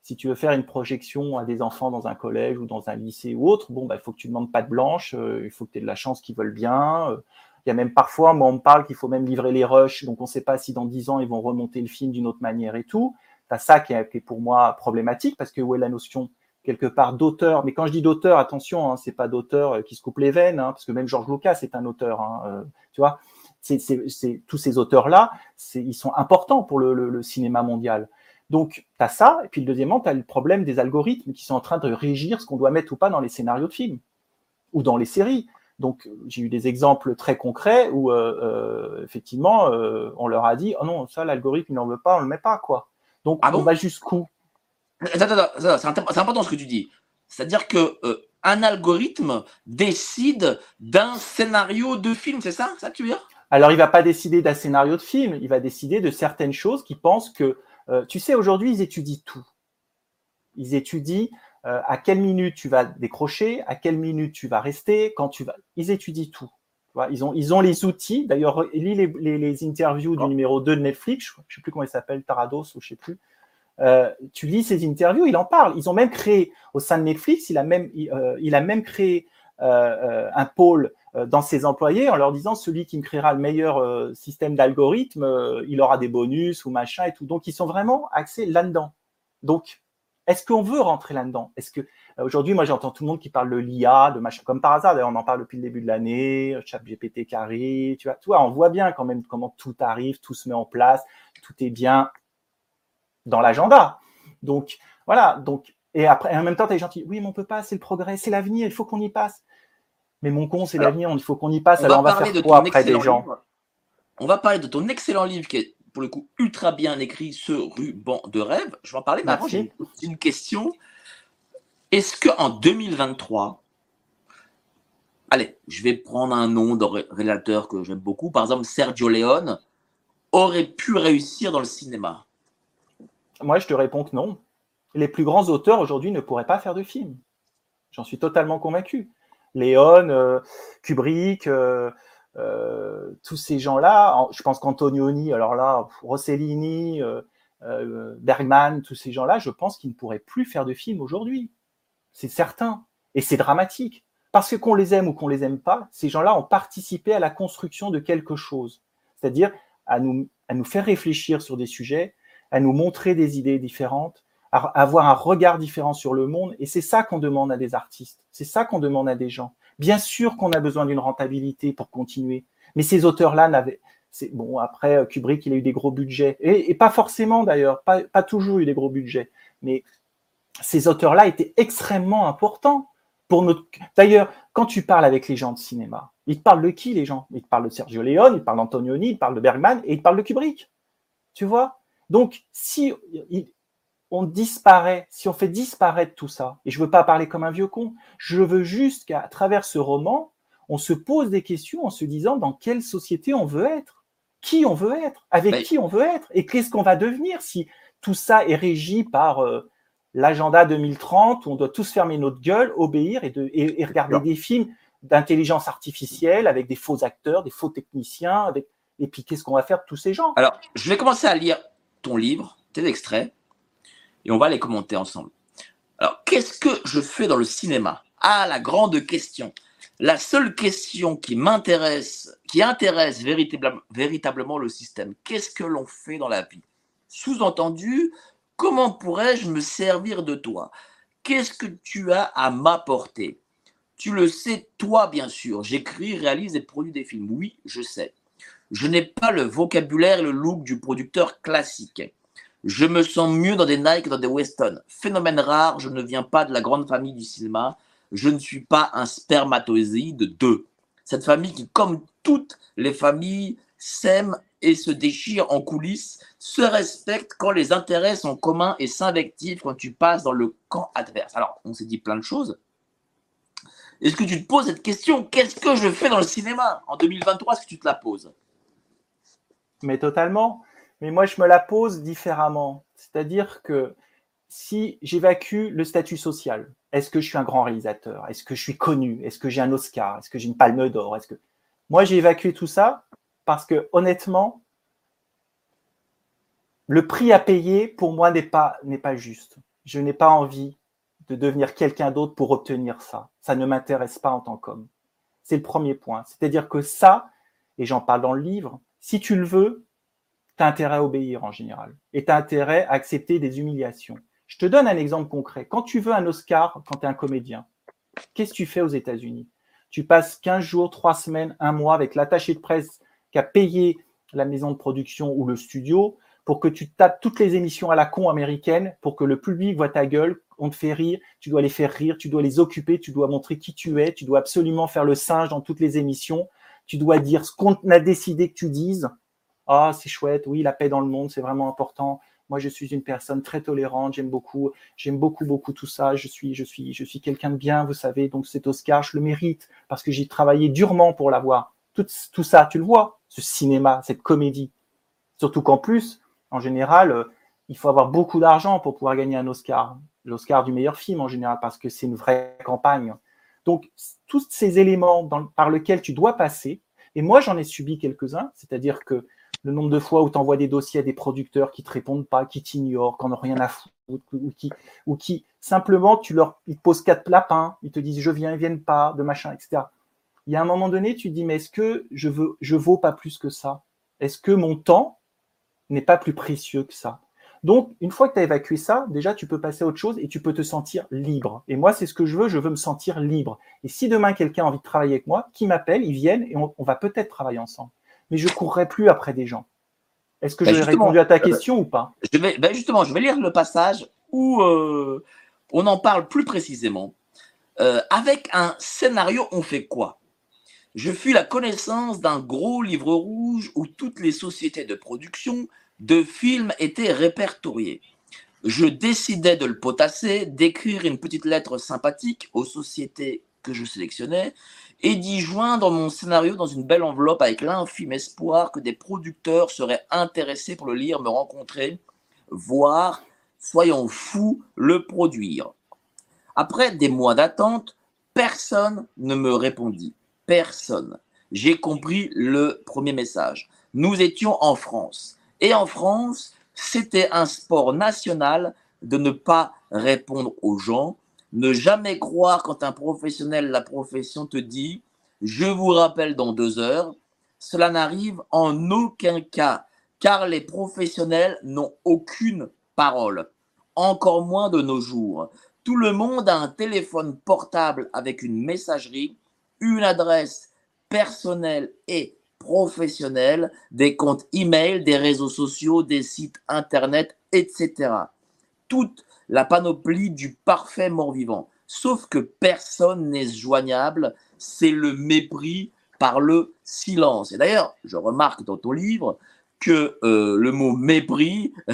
Si tu veux faire une projection à des enfants dans un collège ou dans un lycée ou autre, bon, bah, il faut que tu demandes pas de blanche, euh, il faut que tu aies de la chance qu'ils veulent bien. Euh. il y a même parfois, moi, on me parle qu'il faut même livrer les rushs, donc on ne sait pas si dans dix ans, ils vont remonter le film d'une autre manière et tout. Tu ça qui est, pour moi problématique, parce que où est la notion quelque part d'auteur. Mais quand je dis d'auteur, attention, hein, c'est pas d'auteur euh, qui se coupe les veines, hein, parce que même Georges Lucas c'est un auteur. Hein, tu vois, c'est, tous ces auteurs-là, ils sont importants pour le, cinéma mondial. Donc, tu as ça, et puis le deuxièmement, tu as le problème des algorithmes qui sont en train de régir ce qu'on doit mettre ou pas dans les scénarios de films ou dans les séries. Donc, j'ai eu des exemples très concrets où, euh, effectivement, on leur a dit Oh non, ça, l'algorithme, il n'en veut pas, on ne le met pas, quoi. Donc, ah on va jusqu'où? C'est important ce que tu dis. C'est-à-dire que euh, un algorithme décide d'un scénario de film, c'est ça, ça que tu veux dire? Alors, il va pas décider d'un scénario de film, il va décider de certaines choses qui pensent que, euh, tu sais, aujourd'hui, ils étudient tout. Ils étudient euh, à quelle minute tu vas décrocher, à quelle minute tu vas rester, quand tu vas. Ils étudient tout. Ils ont, ils ont les outils. D'ailleurs, lis les, les, interviews du oh. numéro 2 de Netflix, je ne sais plus comment il s'appelle, Tarados ou je ne sais plus. Euh, tu lis ses interviews, il en parle. Ils ont même créé, au sein de Netflix, il a même, euh, il a même créé euh, un pôle dans ses employés en leur disant celui qui me créera le meilleur système d'algorithme, il aura des bonus ou machin et tout. Donc, ils sont vraiment axés là-dedans. Donc, est-ce qu'on veut rentrer là-dedans? Est-ce que aujourd'hui, moi, j'entends tout le monde qui parle de l'IA, de machin, comme par hasard. On en parle depuis le début de l'année. Chat GPT qui arrive, tu vois, tu vois, on voit bien quand même comment tout arrive, tout se met en place, tout est bien dans l'agenda. Donc, voilà. Donc, et après, en même temps, tu es gentil. Oui, mais on peut pas, c'est le progrès, c'est l'avenir, il faut qu'on y passe. Mais mon con, c'est l'avenir, il faut qu'on y passe. Alors, on va faire quoi après des gens On va parler de ton excellent livre qui est, pour le coup, ultra bien écrit, Ce ruban de rêve. Je vais en parler, mais avant, j'ai une question. Est-ce qu'en 2023, allez, je vais prendre un nom de réalisateur que j'aime beaucoup, par exemple Sergio Leone, aurait pu réussir dans le cinéma moi, je te réponds que non. Les plus grands auteurs aujourd'hui ne pourraient pas faire de films. J'en suis totalement convaincu. Léon, euh, Kubrick, euh, euh, tous ces gens-là, je pense qu'Antonioni, alors là, Rossellini, Bergman, tous ces gens-là, je pense qu'ils ne pourraient plus faire de films aujourd'hui. C'est certain. Et c'est dramatique. Parce que qu'on les aime ou qu'on les aime pas, ces gens-là ont participé à la construction de quelque chose. C'est-à-dire à nous, à nous faire réfléchir sur des sujets, à nous montrer des idées différentes, avoir un regard différent sur le monde. Et c'est ça qu'on demande à des artistes. C'est ça qu'on demande à des gens. Bien sûr qu'on a besoin d'une rentabilité pour continuer. Mais ces auteurs-là n'avaient, c'est bon. Après, euh, Kubrick, il a eu des gros budgets et, pas forcément d'ailleurs, pas, pas, toujours eu des gros budgets. Mais ces auteurs-là étaient extrêmement importants pour notre. D'ailleurs, quand tu parles avec les gens de cinéma, ils te parlent de qui les gens? Ils te parlent de Sergio Leone, ils te parlent d'Antonioni, ils te parlent de Bergman et ils te parlent de Kubrick. Tu vois? Donc, si on disparaît, si on fait disparaître tout ça, et je ne veux pas parler comme un vieux con, je veux juste qu'à travers ce roman, on se pose des questions en se disant dans quelle société on veut être, qui on veut être, avec qui on veut être, et qu'est-ce qu'on va devenir si tout ça est régi par euh, l'agenda 2030 où on doit tous fermer notre gueule, obéir et, de, et, regarder des films d'intelligence artificielle avec des faux acteurs, des faux techniciens, avec... et puis qu'est-ce qu'on va faire de tous ces gens? Alors, je vais commencer à lire ton livre, tes extraits, et on va les commenter ensemble. Alors, qu'est-ce que je fais dans le cinéma? Ah, la grande question. La seule question qui m'intéresse, qui intéresse véritablement, le système, qu'est-ce que l'on fait dans la vie? Sous-entendu, comment pourrais-je me servir de toi? Qu'est-ce que tu as à m'apporter? Tu le sais, toi, bien sûr. J'écris, réalise et produis des films. Oui, je sais. Je n'ai pas le vocabulaire et le look du producteur classique. Je me sens mieux dans des Nike que dans des Weston. Phénomène rare, je ne viens pas de la grande famille du cinéma. Je ne suis pas un spermatozoïde de Cette famille qui, comme toutes les familles, s'aime et se déchire en coulisses, se respecte quand les intérêts sont communs et s'invectivent quand tu passes dans le camp adverse. Alors, on s'est dit plein de choses. Est-ce que tu te poses cette question? Qu'est-ce que je fais dans le cinéma En 2023, est-ce que tu te la poses? Mais totalement. Mais moi, je me la pose différemment. C'est-à-dire que si j'évacue le statut social, est-ce que je suis un grand réalisateur? Est-ce que je suis connu? Est-ce que j'ai un Oscar? Est-ce que j'ai une palme d'or? Est-ce que Moi, j'ai évacué tout ça parce que honnêtement, le prix à payer pour moi n'est pas, n'est pas juste. Je n'ai pas envie de devenir quelqu'un d'autre pour obtenir ça. Ça ne m'intéresse pas en tant qu'homme. C'est le premier point. C'est-à-dire que ça, et j'en parle dans le livre, si tu le veux, tu as intérêt à obéir en général. Et tu as intérêt à accepter des humiliations. Je te donne un exemple concret. Quand tu veux un Oscar, quand tu es un comédien, qu'est-ce que tu fais aux États-Unis? Tu passes 15 jours, 3 semaines, un mois avec l'attaché de presse qui a payé la maison de production ou le studio pour que tu tapes toutes les émissions à la con américaine, pour que le public voit ta gueule, on te fait rire, tu dois les faire rire, tu dois les occuper, tu dois montrer qui tu es, tu dois absolument faire le singe dans toutes les émissions, tu dois dire ce qu'on a décidé que tu dises. Ah, c'est chouette, oui, la paix dans le monde, c'est vraiment important. Moi, je suis une personne très tolérante, j'aime beaucoup, j'aime beaucoup, beaucoup tout ça. Je suis, je suis, je suis quelqu'un de bien, vous savez. Donc, cet Oscar, je le mérite parce que j'ai travaillé durement pour l'avoir. Tout, tout ça, tu le vois, ce cinéma, cette comédie. Surtout qu'en plus, en général, euh, il faut avoir beaucoup d'argent pour pouvoir gagner un Oscar. L'Oscar du meilleur film en général, parce que c'est une vraie campagne. Donc, tous ces éléments par lesquels tu dois passer, et moi j'en ai subi quelques-uns, c'est-à-dire que le nombre de fois où tu envoies des dossiers à des producteurs qui te répondent pas, qui t'ignorent, qui n'ont rien à foutre, ou qui, ou qui simplement tu leur ils te posent quatre lapins, ils te disent je viens, ils viennent pas, de machin, etc. Il y a un moment donné, tu te dis mais est-ce que je veux, je vaux pas plus que ça? Est-ce que mon temps n'est pas plus précieux que ça? Donc, une fois que tu as évacué ça, déjà, tu peux passer à autre chose et tu peux te sentir libre. Et moi, c'est ce que je veux, je veux me sentir libre. Et si demain, quelqu'un a envie de travailler avec moi, qui m'appelle, ils viennent et on, va peut-être travailler ensemble. Mais je ne courrai plus après des gens. Est-ce que bah, j'ai répondu à ta euh, question ou pas je vais, bah, Justement, je vais lire le passage où euh, on en parle plus précisément. Euh, avec un scénario, on fait quoi? Je fus la connaissance d'un gros livre rouge où toutes les sociétés de production de films étaient répertoriés. Je décidais de le potasser, d'écrire une petite lettre sympathique aux sociétés que je sélectionnais et d'y joindre mon scénario dans une belle enveloppe avec l'infime espoir que des producteurs seraient intéressés pour le lire, me rencontrer, voir, soyons fous, le produire. Après des mois d'attente, personne ne me répondit. Personne. J'ai compris le premier message. Nous étions en France. Et en France, c'était un sport national de ne pas répondre aux gens, ne jamais croire quand un professionnel, la profession te dit je vous rappelle dans deux heures. Cela n'arrive en aucun cas, car les professionnels n'ont aucune parole, encore moins de nos jours. Tout le monde a un téléphone portable avec une messagerie, une adresse personnelle et professionnels, des comptes email, des réseaux sociaux, des sites internet, etc. Toute la panoplie du parfait mort-vivant. Sauf que personne n'est joignable, c'est le mépris par le silence. Et d'ailleurs, je remarque dans ton livre que euh, le mot mépris *laughs*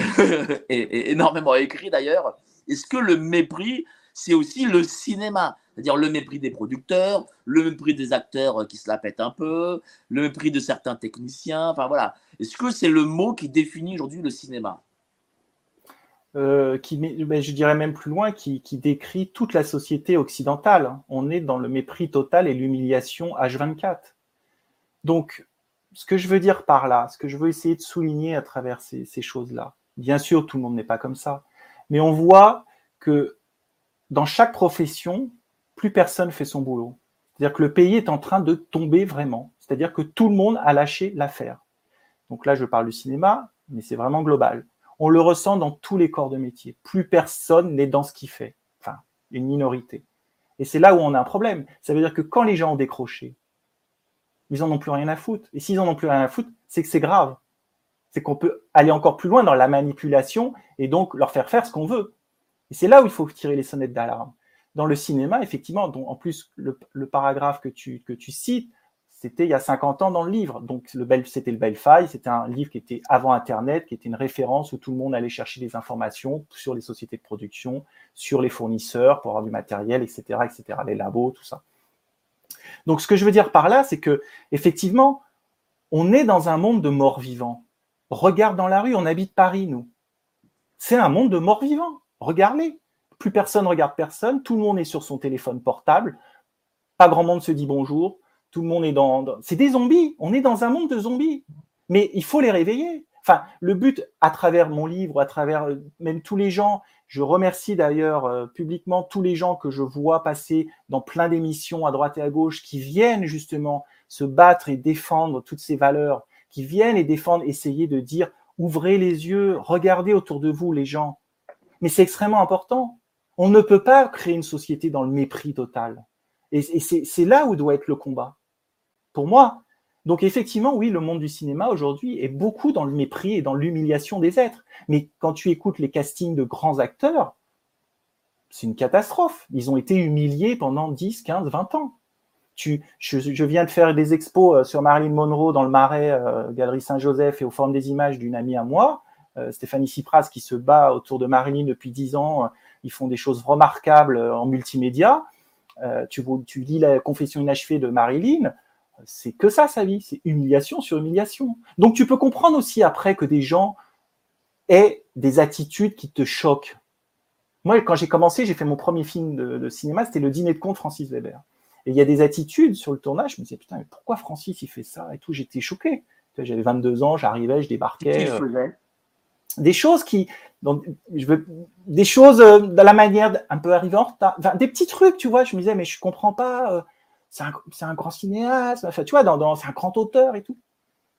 est, énormément écrit d'ailleurs. Est-ce que le mépris, c'est aussi le cinéma? C'est-à-dire le mépris des producteurs, le mépris des acteurs qui se la pètent un peu, le mépris de certains techniciens. Enfin voilà. Est-ce que c'est le mot qui définit aujourd'hui le cinéma? Euh, qui, ben, je dirais même plus loin, qui, décrit toute la société occidentale. On est dans le mépris total et l'humiliation H24. Donc, ce que je veux dire par là, ce que je veux essayer de souligner à travers ces, ces choses-là, bien sûr, tout le monde n'est pas comme ça, mais on voit que dans chaque profession, plus personne fait son boulot. C'est-à-dire que le pays est en train de tomber vraiment. C'est-à-dire que tout le monde a lâché l'affaire. Donc là, je parle du cinéma, mais c'est vraiment global. On le ressent dans tous les corps de métier. Plus personne n'est dans ce qu'il fait. Enfin, une minorité. Et c'est là où on a un problème. Ça veut dire que quand les gens ont décroché, ils en ont plus rien à foutre. Et s'ils en ont plus rien à foutre, c'est que c'est grave. C'est qu'on peut aller encore plus loin dans la manipulation et donc leur faire faire ce qu'on veut. Et c'est là où il faut tirer les sonnettes d'alarme dans le cinéma, effectivement, en plus le, paragraphe que tu cites, c'était il y a 50 ans dans le livre. Donc c'était le Belfai, c'était un livre qui était avant Internet, qui était une référence où tout le monde allait chercher des informations sur les sociétés de production, sur les fournisseurs pour avoir du matériel, etc., etc., les labos, tout ça. Donc ce que je veux dire par là, c'est que effectivement, on est dans un monde de morts vivants. Regarde dans la rue, on habite Paris, nous. C'est un monde de morts vivants. Regardez plus personne regarde personne, tout le monde est sur son téléphone portable, pas grand monde se dit bonjour, tout le monde est dans. C'est des zombies. On est dans un monde de zombies. Mais il faut les réveiller. Enfin, le but, à travers mon livre, à travers euh, même tous les gens, je remercie d'ailleurs euh, publiquement tous les gens que je vois passer dans plein d'émissions à droite et à gauche qui viennent justement se battre et défendre toutes ces valeurs, qui viennent et défendre, essayer de dire ouvrez les yeux, regardez autour de vous les gens. Mais c'est extrêmement important. On ne peut pas créer une société dans le mépris total. Et, c'est là où doit être le combat. Pour moi, donc effectivement, oui, le monde du cinéma aujourd'hui est beaucoup dans le mépris et dans l'humiliation des êtres. Mais quand tu écoutes les castings de grands acteurs, c'est une catastrophe. Ils ont été humiliés pendant 10, 15, 20 ans. Tu, je, viens de faire des expos euh, sur Marilyn Monroe dans le Marais, euh, Galerie Saint-Joseph et aux formes des images d'une amie à moi, euh, Stéphanie Cipras, qui se bat autour de Marilyn depuis 10 ans. Ils font des choses remarquables en multimédia. tu, tu lis la confession inachevée de Marilyn c'est que ça sa vie, c'est humiliation sur humiliation. Donc tu peux comprendre aussi après que des gens aient des attitudes qui te choquent. Moi, quand j'ai commencé, j'ai fait mon premier film de, cinéma, c'était Le Dîner de con de Francis Weber. Et il y a des attitudes sur le tournage, je me disais, putain, mais pourquoi Francis il fait ça et tout? J'étais choqué. J'avais 22 ans, j'arrivais, je débarquais. Euh, des choses qui. Donc, je veux, des choses euh, dans la manière un peu arriver en retard. des petits trucs, tu vois. Je me disais, mais je comprends pas. Euh, c'est un, grand cinéaste, enfin, tu vois, c'est un grand auteur et tout.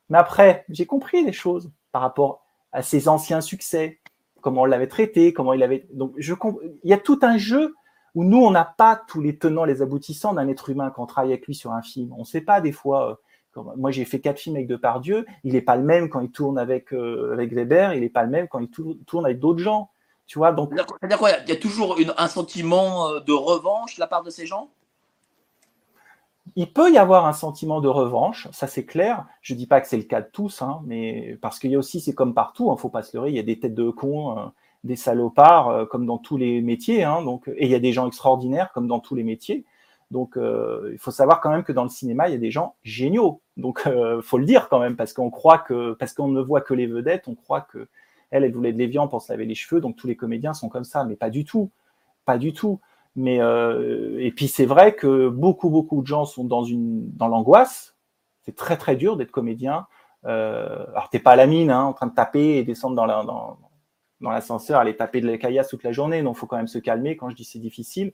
Mais après, j'ai compris des choses par rapport à ses anciens succès, comment on l'avait traité, comment il avait. Donc, il y a tout un jeu où nous, on n'a pas tous les tenants, les aboutissants d'un être humain quand on travaille avec lui sur un film. On ne sait pas des fois. Euh, moi, j'ai fait quatre films avec Depardieu. Il n'est pas le même quand il tourne avec, euh, Weber. Il n'est pas le même quand il tourne avec d'autres gens. Tu vois, donc. C'est-à-dire quoi Il y a toujours un sentiment euh, de revanche de la part de ces gens? Il peut y avoir un sentiment de revanche, ça c'est clair. Je ne dis pas que c'est le cas de tous, hein, mais parce qu'il y a aussi, c'est comme partout, il hein, ne faut pas se leurrer, il y a des têtes de cons, euh, des salopards, euh, comme dans tous les métiers, hein, et il y a des gens extraordinaires, comme dans tous les métiers. Donc, euh, il faut savoir quand même que dans le cinéma, il y a des gens géniaux. Donc, il faut le dire quand même, parce qu'on croit que, parce qu'on ne voit que les vedettes, on croit que elle, elle voulait de l'évian pour se laver les cheveux, donc tous les comédiens sont comme ça, mais pas du tout, pas du tout. Mais euh, et puis c'est vrai que beaucoup beaucoup de gens sont dans une dans l'angoisse. C'est très très dur d'être comédien. Euh, alors t'es pas à la mine, hein, en train de taper et descendre dans la, dans, dans l'ascenseur, aller taper de la caillasse toute la journée. Donc faut quand même se calmer. Quand je dis c'est difficile,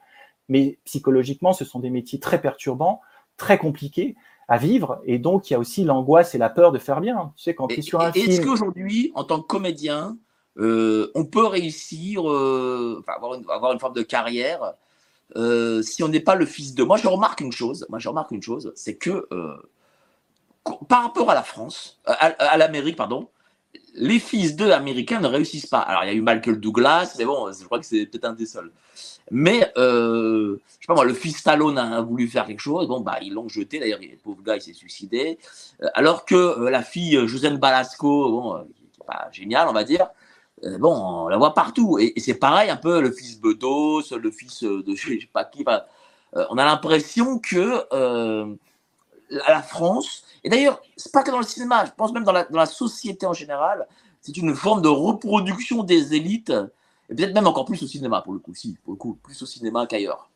mais psychologiquement ce sont des métiers très perturbants, très compliqués à vivre. Et donc il y a aussi l'angoisse et la peur de faire bien. Tu sais quand tu es sur un film. Est-ce qu'aujourd'hui, en tant que comédien, euh, on peut réussir, euh, avoir, une, avoir une forme de carrière euh, si on n'est pas le fils de. Moi, je remarque une chose. Moi, je remarque une chose, c'est que euh, par rapport à la France, euh, à, l'Amérique, pardon, les fils d'eux américains ne réussissent pas. Alors, il y a eu Michael Douglas, mais bon, je crois que c'est peut-être un des seuls. Mais, je sais pas moi, le fils Stallone a voulu faire quelque chose, bon, bah, ils l'ont jeté, d'ailleurs, le pauvre gars, il s'est suicidé. alors que la fille Josène Balasco, bon, qui n'est pas géniale, on va dire, euh, bon, on la voit partout. Et, c'est pareil, un peu le fils Bedos, le fils de *laughs* je sais pas qui. Euh, on a l'impression que euh, la France, et d'ailleurs, c'est pas que dans le cinéma, je pense même dans la, société en général, c'est une forme de reproduction des élites, et peut-être même encore plus au cinéma, pour le coup, si, pour le coup, plus au cinéma qu'ailleurs.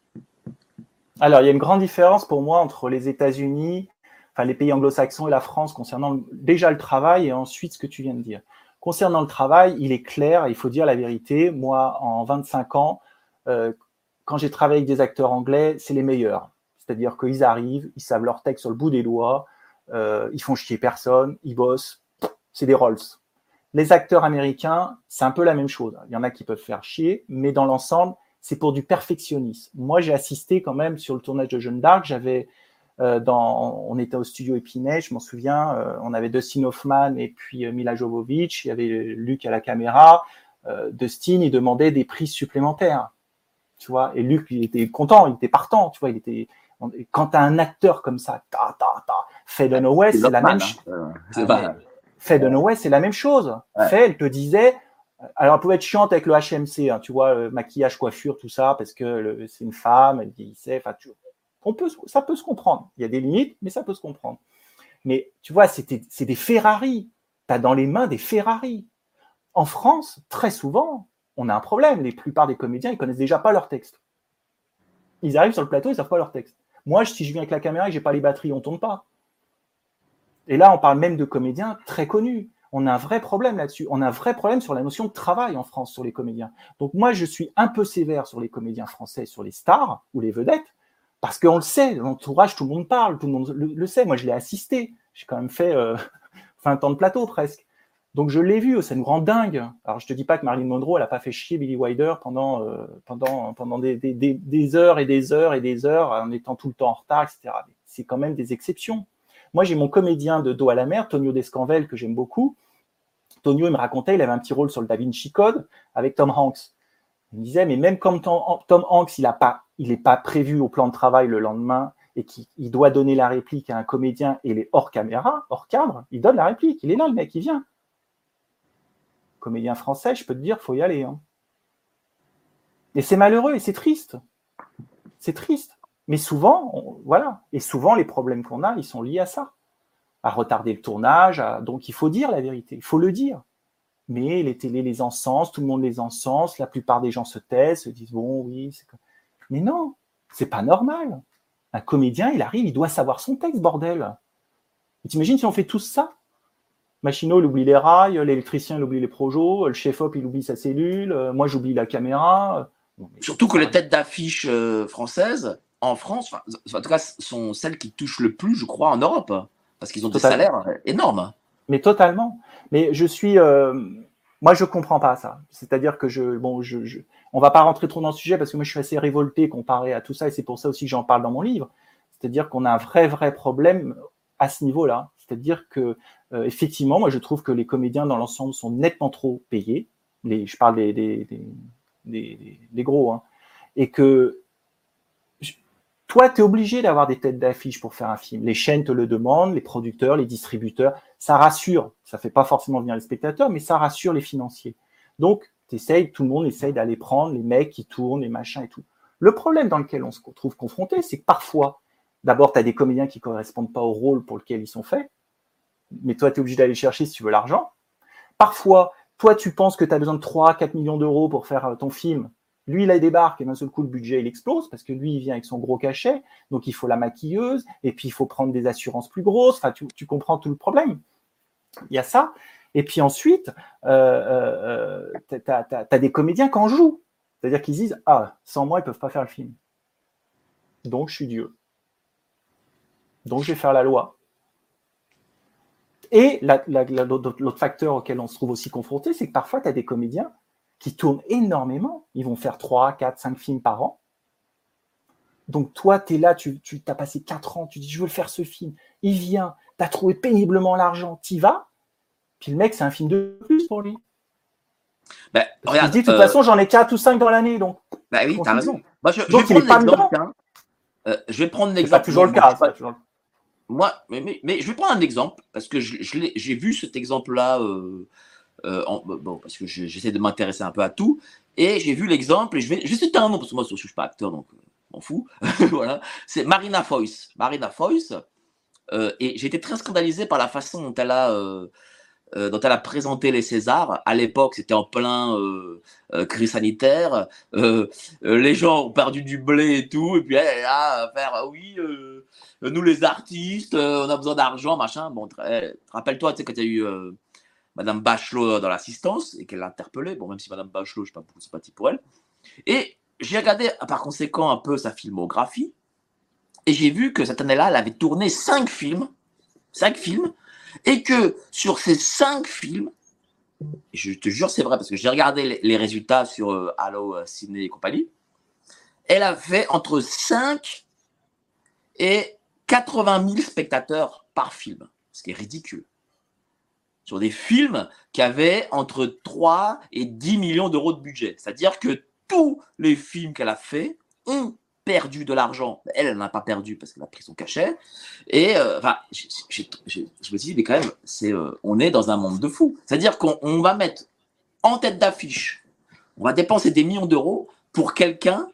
Alors, il y a une grande différence pour moi entre les États-Unis, enfin les pays anglo-saxons et la France concernant déjà le travail et ensuite ce que tu viens de dire. Concernant le travail, il est clair, il faut dire la vérité. Moi, en 25 ans, euh, quand j'ai travaillé avec des acteurs anglais, c'est les meilleurs. C'est-à-dire qu'ils arrivent, ils savent leur texte sur le bout des doigts, euh, ils font chier personne, ils bossent, c'est des rolls. Les acteurs américains, c'est un peu la même chose. Il y en a qui peuvent faire chier, mais dans l'ensemble, c'est pour du perfectionnisme. Moi, j'ai assisté quand même sur le tournage de Jeanne d'Arc, j'avais dans, on était au studio Épinay, je m'en souviens, euh, on avait Dustin Hoffman et puis euh, Mila Jovovich, il y avait Luc à la caméra. Dustin, il demandait des prises supplémentaires, tu vois, et Luc, il était content, il était partant, tu vois, il était. Quand tu as un acteur comme ça, ta ta ta, Faye Dunaway, c'est la même chose. Hein. Faye Dunaway, c'est la même chose. Faye, elle te disait, alors, elle pouvait être chiante avec le HMC, hein, tu vois, maquillage, coiffure, tout ça, parce que c'est une femme, elle vieillissait, enfin, tu, peut, ça peut se comprendre. Il y a des limites, mais ça peut se comprendre. Mais tu vois, c'est des Ferrari. Tu as dans les mains des Ferrari. En France, très souvent, on a un problème. Les plupart des comédiens, ils connaissent déjà pas leur texte. Ils arrivent sur le plateau, ils savent pas leur texte. Moi, si je viens avec la caméra et que j'ai pas les batteries, on tourne pas. Et là, on parle même de comédiens très connus. On a un vrai problème là-dessus. On a un vrai problème sur la notion de travail en France sur les comédiens. Donc moi, je suis un peu sévère sur les comédiens français, sur les stars ou les vedettes, parce qu'on le sait, l'entourage, tout le monde parle, tout le monde le, sait. Moi, je l'ai assisté. J'ai quand même fait euh, *laughs* 20 ans de plateau presque. Donc je l'ai vu, ça nous rend dingue. Alors je te dis pas que Marilyn Monroe, elle a pas fait chier Billy Wilder pendant euh, pendant pendant des, des, heures et des heures et des heures en étant tout le temps en retard, etc. C'est quand même des exceptions. Moi j'ai mon comédien de dos à la mer, Tonio Descanvel, que j'aime beaucoup. Tonio, il me racontait, il avait un petit rôle sur le Da Vinci Code avec Tom Hanks. Il me disait, mais même comme Tom, Hanks, il a pas, il est pas prévu au plan de travail le lendemain et qu'il doit donner la réplique à un comédien et il est hors caméra, hors cadre, il donne la réplique. Il est là, le mec, il vient comédien français, je peux te dire, faut y aller. Hein. Et c'est malheureux et c'est triste. C'est triste. Mais souvent, voilà. Et souvent, les problèmes qu'on a, ils sont liés à ça. À retarder le tournage. Donc, il faut dire la vérité. Il faut le dire. Mais les télés les encensent, tout le monde les encense, la plupart des gens se taisent, se disent bon, oui, c'est Mais non, c'est pas normal. Un comédien, il arrive, il doit savoir son texte, bordel. T'imagines si on fait tout ça? Machino, il oublie les rails, l'électricien, il oublie les projos, le chef-op, il oublie sa cellule, euh, moi, j'oublie la caméra. Surtout que les têtes d'affiche euh, françaises, en France, en tout cas, sont celles qui touchent le plus, je crois, en Europe, parce qu'ils ont des salaires énormes. Mais totalement. Mais je suis. Euh, moi, je comprends pas ça. C'est-à-dire que je. Bon, je, je, on va pas rentrer trop dans le sujet parce que moi, je suis assez révolté comparé à tout ça et c'est pour ça aussi que j'en parle dans mon livre. C'est-à-dire qu'on a un vrai, vrai problème à ce niveau-là. C'est-à-dire que euh, effectivement, moi je trouve que les comédiens dans l'ensemble sont nettement trop payés. Les, je parle des, des, gros. Hein. et que toi, tu es obligé d'avoir des têtes d'affiche pour faire un film. Les chaînes te le demandent, les producteurs, les distributeurs. Ça rassure. Ça fait pas forcément venir les spectateurs, mais ça rassure les financiers. Donc, essayes, tout le monde essaye d'aller prendre les mecs qui tournent, les machins et tout. Le problème dans lequel on se trouve confronté, c'est que parfois, d'abord, tu as des comédiens qui correspondent pas au rôle pour lequel ils sont faits mais toi, tu es obligé d'aller chercher si tu veux l'argent. Parfois, toi, tu penses que tu as besoin de 3, 4 millions d'euros pour faire euh, ton film. Lui, il débarque et d'un seul coup, le budget, il explose parce que lui, il vient avec son gros cachet. Donc, il faut la maquilleuse et puis il faut prendre des assurances plus grosses. Enfin, tu, comprends tout le problème. Il y a ça. Et puis ensuite, euh, euh, tu as, des comédiens qui en jouent. C'est-à-dire qu'ils disent Ah, sans moi, ils ne peuvent pas faire le film. Donc, je suis Dieu. Donc, je vais faire la loi. Et l'autre facteur auquel on se trouve aussi confronté, c'est que parfois, tu as des comédiens qui tournent énormément. Ils vont faire 3, 4, 5 films par an. Donc toi, tu es là, tu, tu as passé 4 ans, tu dis, je veux faire ce film. Il vient, tu as trouvé péniblement l'argent, tu y vas. Puis le mec, c'est un film de plus pour lui. Ben, regarde, il dit, de toute euh, façon, j'en ai 4 ou 5 dans l'année. Donc, bah oui, tu as raison. je, Donc, il n'est pas dedans. Euh, je vais prendre l'exemple. C'est toujours le cas. Pas toujours moi, mais, mais, je vais prendre un exemple, parce que j'ai vu cet exemple-là, euh, euh, bon, parce que j'essaie de m'intéresser un peu à tout, et j'ai vu l'exemple, et je vais, je vais citer un nom, parce que moi, je ne suis pas acteur, donc m'en *laughs* voilà. C'est Marina Foyce. Marina Foyce, et j'ai été très scandalisé par la façon dont elle a euh, dont elle a présenté les Césars. À l'époque, c'était en plein euh, euh, crise sanitaire. les gens ont perdu du blé et tout. Et puis elle est là à faire ah oui, nous les artistes, on a besoin d'argent, machin. Bon, rappelle-toi, tu sais, quand il y a eu Madame Bachelot dans l'assistance et qu'elle l'a interpellée. Bon, même si Madame Bachelot, je n'ai pas beaucoup sympathie pour elle. Et j'ai regardé par conséquent un peu sa filmographie. Et j'ai vu que cette année-là, elle avait tourné cinq films. Cinq films et que sur ces cinq films, je te jure c'est vrai parce que j'ai regardé les, résultats sur euh, Allo euh, Ciné et compagnie, elle a fait entre 5 et 80 000 spectateurs par film, ce qui est ridicule. Sur des films qui avaient entre 3 et 10 millions d'euros de budget. C'est-à-dire que tous les films qu'elle a fait ont perdu de l'argent. Elle, elle n'a pas perdu parce qu'elle a pris son cachet. Et euh, je me suis dit, mais quand même, euh, on est dans un monde de fous. C'est-à-dire qu'on va mettre en tête d'affiche, on va dépenser des millions d'euros pour quelqu'un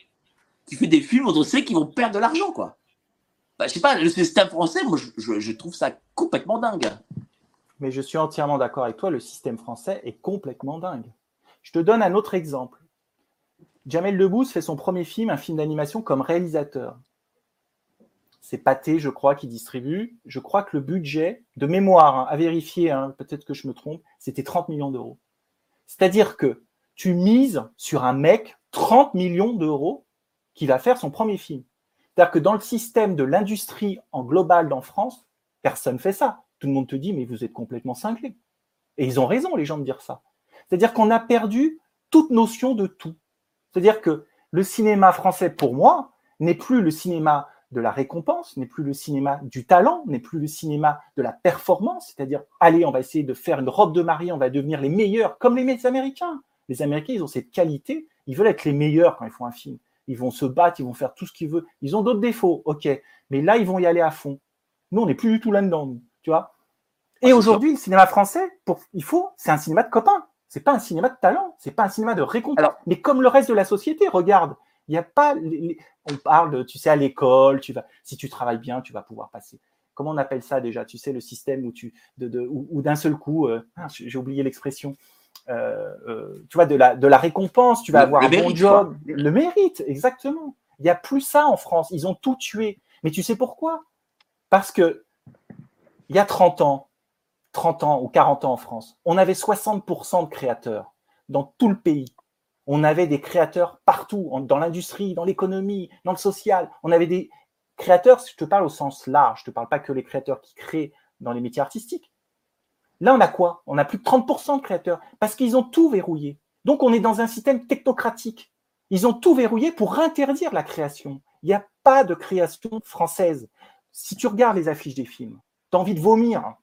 qui fait des films où on sait qu'ils vont perdre de l'argent, quoi. Bah, je sais pas, le système français, moi, je trouve ça complètement dingue. Mais je suis entièrement d'accord avec toi, le système français est complètement dingue. Je te donne un autre exemple. Jamel Debbouze fait son premier film, un film d'animation, comme réalisateur. c'est Pathé, je crois, qui distribue. Je crois que le budget, de mémoire, hein, à vérifier, hein, peut-être que je me trompe, c'était 30 millions d'euros. C'est-à-dire que tu mises sur un mec 30 millions d'euros qui va faire son premier film. C'est-à-dire que dans le système de l'industrie en global en France, personne ne fait ça. Tout le monde te dit, mais vous êtes complètement cinglé. Et ils ont raison, les gens, de dire ça. C'est-à-dire qu'on a perdu toute notion de tout. C'est-à-dire que le cinéma français, pour moi, n'est plus le cinéma de la récompense, n'est plus le cinéma du talent, n'est plus le cinéma de la performance, c'est-à-dire, allez, on va essayer de faire une robe de mariée, on va devenir les meilleurs, comme les Américains. Les Américains, ils ont cette qualité, ils veulent être les meilleurs quand ils font un film. Ils vont se battre, ils vont faire tout ce qu'ils veulent. Ils ont d'autres défauts, ok, mais là, ils vont y aller à fond. Nous, on n'est plus du tout là-dedans, tu vois. Et ah, aujourd'hui, le cinéma français, pour, il faut, c'est un cinéma de copains. C'est pas un cinéma de talent, c'est pas un cinéma de récompense. mais comme le reste de la société, regarde, il n'y a pas. on parle, tu sais, à l'école, tu vas, si tu travailles bien, tu vas pouvoir passer. Comment on appelle ça déjà Tu sais, le système où tu, de, de, où, d'un seul coup, euh, ah, j'ai oublié l'expression. Euh, euh, tu vois, de la, de la récompense, tu vas avoir un bon job, le mérite, exactement. Il n'y a plus ça en France. Ils ont tout tué. Mais tu sais pourquoi? Parce que il y a 30 ans, 30 ans ou 40 ans en France, on avait 60% de créateurs dans tout le pays. On avait des créateurs partout, dans l'industrie, dans l'économie, dans le social. On avait des créateurs, je te parle au sens large, je ne te parle pas que les créateurs qui créent dans les métiers artistiques. Là, on a quoi? On a plus de 30% de créateurs parce qu'ils ont tout verrouillé. Donc, on est dans un système technocratique. Ils ont tout verrouillé pour interdire la création. Il n'y a pas de création française. Si tu regardes les affiches des films, tu as envie de vomir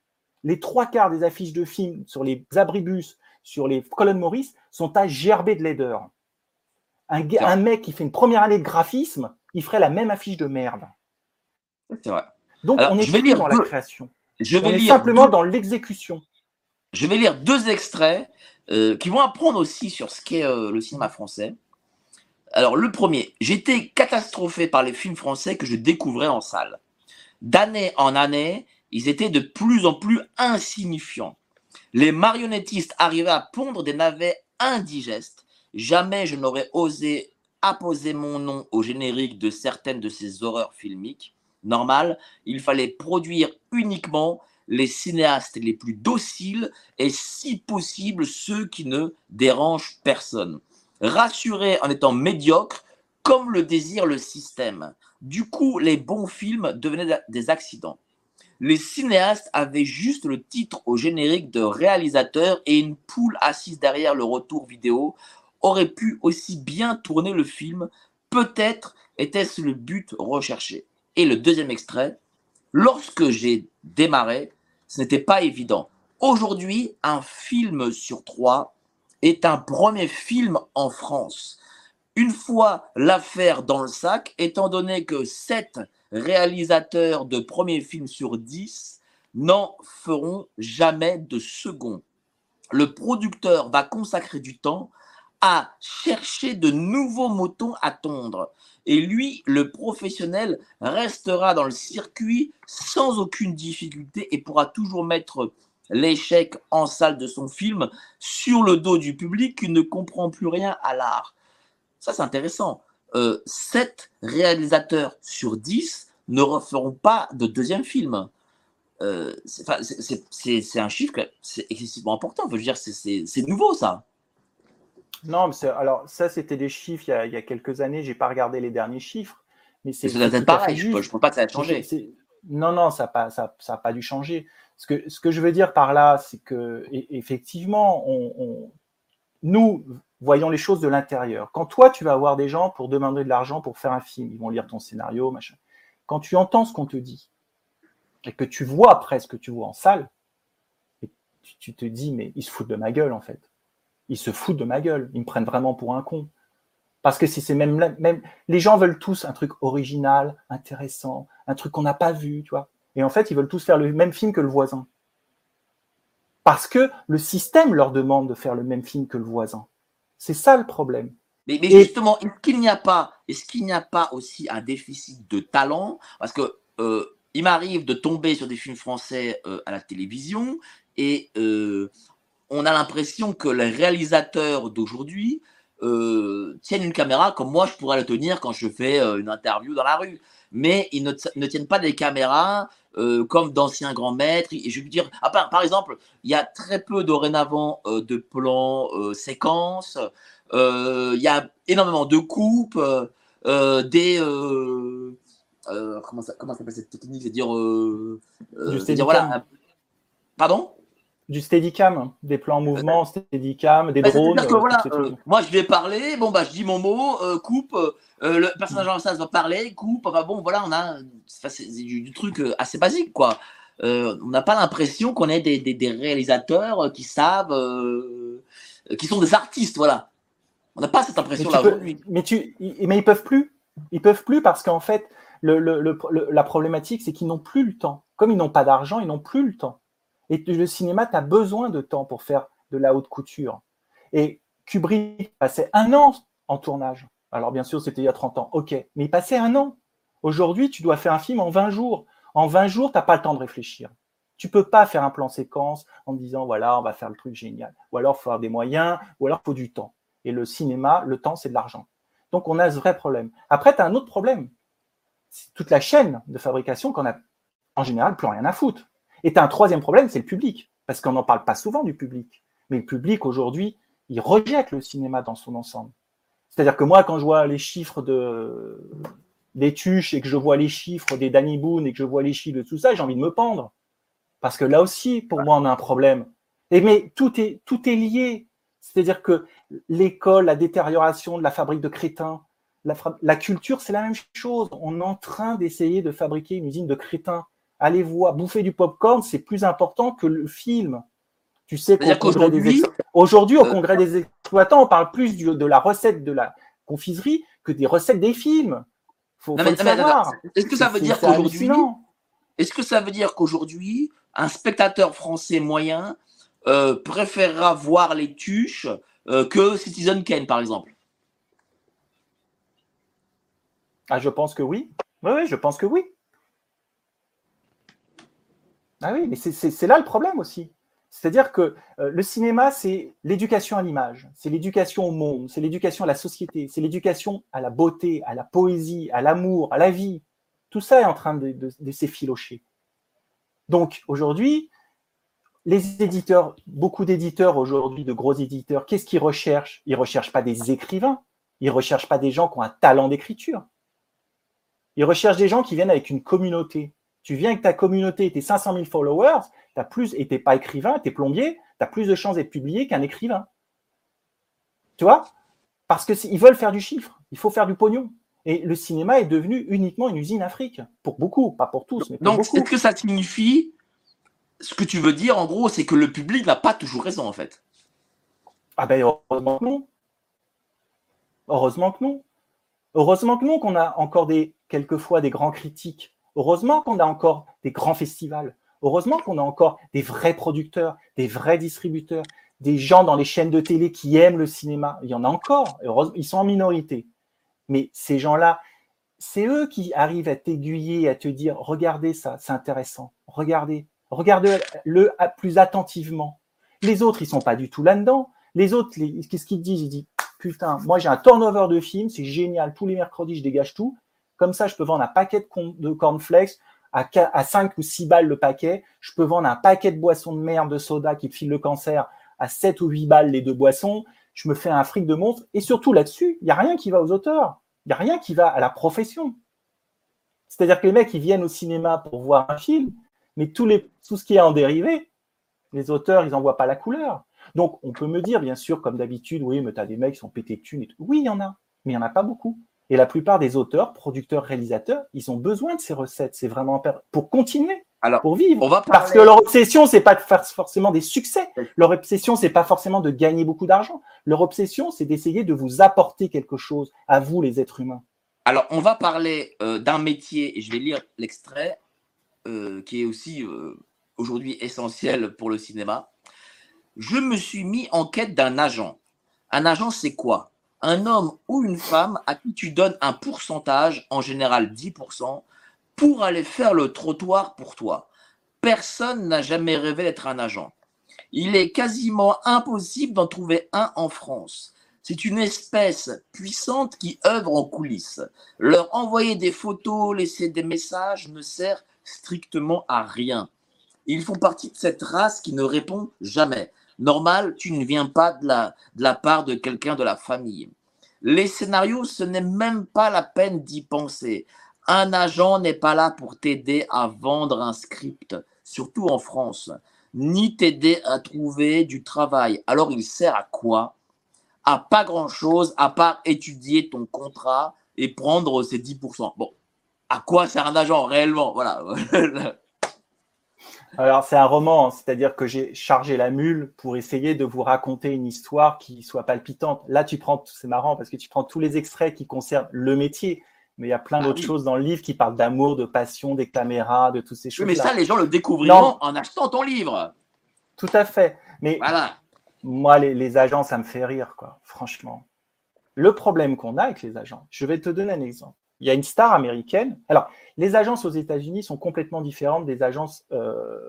les trois quarts des affiches de films sur les abribus, sur les colonnes Maurice, sont à gerber de laideur. Un, mec qui fait une première année de graphisme, il ferait la même affiche de merde. C'est vrai. Donc on est plus dans la création. Je vais on est simplement dans l'exécution. Je vais lire deux extraits euh, qui vont apprendre aussi sur ce qu'est euh, le cinéma français. Alors le premier, j'étais catastrophé par les films français que je découvrais en salle. D'année en année, ils étaient de plus en plus insignifiants. Les marionnettistes arrivaient à pondre des navets indigestes. Jamais je n'aurais osé apposer mon nom au générique de certaines de ces horreurs filmiques. Normal, il fallait produire uniquement les cinéastes les plus dociles et si possible ceux qui ne dérangent personne. Rassurés en étant médiocres, comme le désire le système. Du coup, les bons films devenaient des accidents les cinéastes avaient juste le titre au générique de réalisateur et une poule assise derrière le retour vidéo aurait pu aussi bien tourner le film. Peut-être était-ce le but recherché. Et le deuxième extrait, lorsque j'ai démarré, ce n'était pas évident. Aujourd'hui, un film sur trois est un premier film en France. Une fois l'affaire dans le sac, étant donné que sept réalisateurs de premiers films sur 10 n'en feront jamais de second. Le producteur va consacrer du temps à chercher de nouveaux moutons à tondre. Et lui, le professionnel, restera dans le circuit sans aucune difficulté et pourra toujours mettre l'échec en salle de son film sur le dos du public qui ne comprend plus rien à l'art. Ça, c'est intéressant. 7 euh, réalisateurs sur 10 ne referont pas de deuxième film. Euh, c'est un chiffre, c'est excessivement important. Je veux dire, c'est nouveau ça. Non, mais alors ça, c'était des chiffres il y, a, quelques années. J'ai pas regardé les derniers chiffres, mais c'est pareil. Je ne pense pas que ça a changé. Non, non, ça n'a pas, ça, ça pas dû changer. Ce que, ce que je veux dire par là, c'est que effectivement, on, nous, voyons les choses de l'intérieur. Quand toi, tu vas avoir des gens pour demander de l'argent pour faire un film, ils vont lire ton scénario, machin. Quand tu entends ce qu'on te dit et que tu vois après ce que tu vois en salle, tu te dis, mais ils se foutent de ma gueule en fait. Ils se foutent de ma gueule. Ils me prennent vraiment pour un con. Parce que si c'est même, même, les gens veulent tous un truc original, intéressant, un truc qu'on n'a pas vu. Et en fait, ils veulent tous faire le même film que le voisin. Parce que le système leur demande de faire le même film que le voisin. C'est ça le problème. Mais, justement, est-ce qu'il n'y a pas, est-ce qu'il n'y a pas aussi un déficit de talent? Parce que euh, il m'arrive de tomber sur des films français euh, à la télévision et euh, on a l'impression que les réalisateurs d'aujourd'hui tiennent une caméra comme moi je pourrais la tenir quand je fais une interview dans la rue. Mais ils ne, ne tiennent pas des caméras comme d'anciens grands maîtres. Et je veux dire, à part, par exemple, il y a très peu dorénavant de plans séquences. Euh, Il y a énormément de coupes, euh, des euh, euh, comment ça comment s'appelle cette technique C'est dire, voilà. Pardon? Du steadicam, des plans en mouvement, steadicam, des Bah, drones. c'est-à-dire que euh, voilà, euh, moi je vais parler, bon bah je dis mon mot, euh, coupe, le personnage en face va parler, coupe, enfin bon voilà, on a c'est du, du truc assez basique quoi. On n'a pas l'impression qu'on est des, des, des réalisateurs qui savent, qui sont des artistes, voilà. On n'a pas cette Mais, impression tu là peux- aujourd'hui. mais, tu, mais ils peuvent plus. Ils peuvent plus parce qu'en fait, le, le- le- le- la problématique, c'est qu'ils n'ont plus le temps. Comme ils n'ont pas d'argent, ils n'ont plus le temps. Et le cinéma, tu as besoin de temps pour faire de la haute couture. Et Kubrick passait un an en tournage. Alors bien sûr, c'était il y a 30 ans, ok, mais il passait un an. Aujourd'hui, tu dois faire un film en 20 jours. En 20 jours, tu n'as pas le temps de réfléchir. Tu peux pas faire un plan séquence en disant, voilà, on va faire le truc génial. Ou alors, il faut avoir des moyens, ou alors, il faut du temps. Et le cinéma, le temps, c'est de l'argent. Donc, on a ce vrai problème. Après, tu as un autre problème. C'est toute la chaîne de fabrication qu'on a, en général, plus rien à foutre. Et tu as un troisième problème, c'est le public. Parce qu'on n'en parle pas souvent du public. Mais le public, aujourd'hui, il rejette le cinéma dans son ensemble. C'est-à-dire que moi, quand je vois les chiffres de, des tuches et que je vois les chiffres des Danny Boone et que je vois les chiffres de tout ça, j'ai envie de me pendre. Parce que là aussi, pour moi, on a un problème. Et mais tout est, tout est lié. C'est-à-dire que l'école, la détérioration de la fabrique de crétins, la, culture, c'est la même chose. On est en train d'essayer de fabriquer une usine de crétins. Allez voir, bouffer du popcorn, c'est plus important que le film. Tu sais qu'au congrès des qu'aujourd'hui, ex- aujourd'hui, au euh, congrès des exploitants, on parle plus du- de la recette de la confiserie que des recettes des films. Faut, Non, faut mais- le non, mais attends, savoir. est-ce que ça veut dire qu'aujourd'hui, est-ce que ça veut dire qu'aujourd'hui, un spectateur français moyen euh, préférera voir les tuches euh, que Citizen Kane, par exemple Ah, je pense que oui. Oui, oui, je pense que oui. Ah oui, mais c'est- là le problème aussi. C'est-à-dire que euh, le cinéma, c'est l'éducation à l'image, c'est l'éducation au monde, c'est l'éducation à la société, c'est l'éducation à la beauté, à la poésie, à l'amour, à la vie. Tout ça est en train de- de s'effilocher. Donc aujourd'hui, les éditeurs, beaucoup d'éditeurs aujourd'hui, de gros éditeurs, qu'est-ce qu'ils recherchent? Ils ne recherchent pas des écrivains, ils ne recherchent pas des gens qui ont un talent d'écriture. Ils recherchent des gens qui viennent avec une communauté. Tu viens avec ta communauté, tes 500 000 followers, as plus, et t'es pas écrivain, tu es plombier, tu as plus de chances d'être publié qu'un écrivain. Tu vois? Parce qu'ils veulent faire du chiffre, il faut faire du pognon. Et le cinéma est devenu uniquement une usine Afrique. Pour beaucoup, pas pour tous, mais pour Donc, est-ce que ça signifie ce que tu veux dire, en gros, c'est que le public n'a pas toujours raison, en fait Ah ben heureusement que non. Heureusement que non. Heureusement que non, qu'on a encore des, quelquefois des grands critiques. Heureusement qu'on a encore des grands festivals. Heureusement qu'on a encore des vrais producteurs, des vrais distributeurs, des gens dans les chaînes de télé qui aiment le cinéma. Il y en a encore. Ils sont en minorité. Mais ces gens-là, c'est eux qui arrivent à t'aiguiller, à te dire, regardez ça, c'est intéressant. Regardez, regardez-le plus attentivement. Les autres, ils sont pas du tout là-dedans. Les autres, qu'est-ce qu'ils disent? Ils disent, putain, moi j'ai un turnover de films, c'est génial. Tous les mercredis, je dégage tout. Comme ça, je peux vendre un paquet de, cornflakes à 5 ou 6 balles le paquet. Je peux vendre un paquet de boissons de merde de soda qui te file le cancer à 7 ou 8 balles les deux boissons. Je me fais un fric de monstre. Et surtout là-dessus, il n'y a rien qui va aux auteurs. Il n'y a rien qui va à la profession. C'est-à-dire que les mecs, ils viennent au cinéma pour voir un film, mais tous les, tout ce qui est en dérivé, les auteurs, ils n'en voient pas la couleur. Donc, on peut me dire, bien sûr, comme d'habitude, oui, mais tu as des mecs qui sont pétés de thunes et tout. Oui, il y en a, mais il n'y en a pas beaucoup. Et la plupart des auteurs, producteurs, réalisateurs, ils ont besoin de ces recettes. C'est vraiment pour continuer, Alors, pour vivre. on va Parce que leur obsession, c'est pas de faire forcément des succès. Leur obsession, c'est pas forcément de gagner beaucoup d'argent. Leur obsession, c'est d'essayer de vous apporter quelque chose à vous, les êtres humains. Alors, on va parler euh, d'un métier, et je vais lire l'extrait, euh, qui est aussi euh, aujourd'hui essentiel pour le cinéma. Je me suis mis en quête d'un agent. Un agent, c'est quoi? Un homme ou une femme à qui tu donnes un pourcentage, en général 10%, pour aller faire le trottoir pour toi. Personne n'a jamais rêvé d'être un agent. Il est quasiment impossible d'en trouver un en France. C'est une espèce puissante qui œuvre en coulisses. Leur envoyer des photos, laisser des messages ne sert strictement à rien. Ils font partie de cette race qui ne répond jamais. Normal, tu ne viens pas de la, de la part de quelqu'un de la famille. Les scénarios, ce n'est même pas la peine d'y penser. Un agent n'est pas là pour t'aider à vendre un script, surtout en France, ni t'aider à trouver du travail. Alors il sert à quoi? À pas grand-chose, à part étudier ton contrat et prendre ses 10%. Bon, à quoi sert un agent réellement Voilà. *laughs* Alors, c'est un roman, c'est-à-dire que j'ai chargé la mule pour essayer de vous raconter une histoire qui soit palpitante. Là, tu prends, c'est marrant parce que tu prends tous les extraits qui concernent le métier, mais il y a plein Ah d'autres oui. choses dans le livre qui parlent d'amour, de passion, des caméras, de toutes ces Oui, choses. mais ça, les gens le découvriront en achetant ton livre. Tout à fait. Mais Voilà. moi, les, les agents, ça me fait rire, quoi, franchement. Le problème qu'on a avec les agents, je vais te donner un exemple. Il y a une star américaine. Alors, les agences aux États-Unis sont complètement différentes des agences, euh,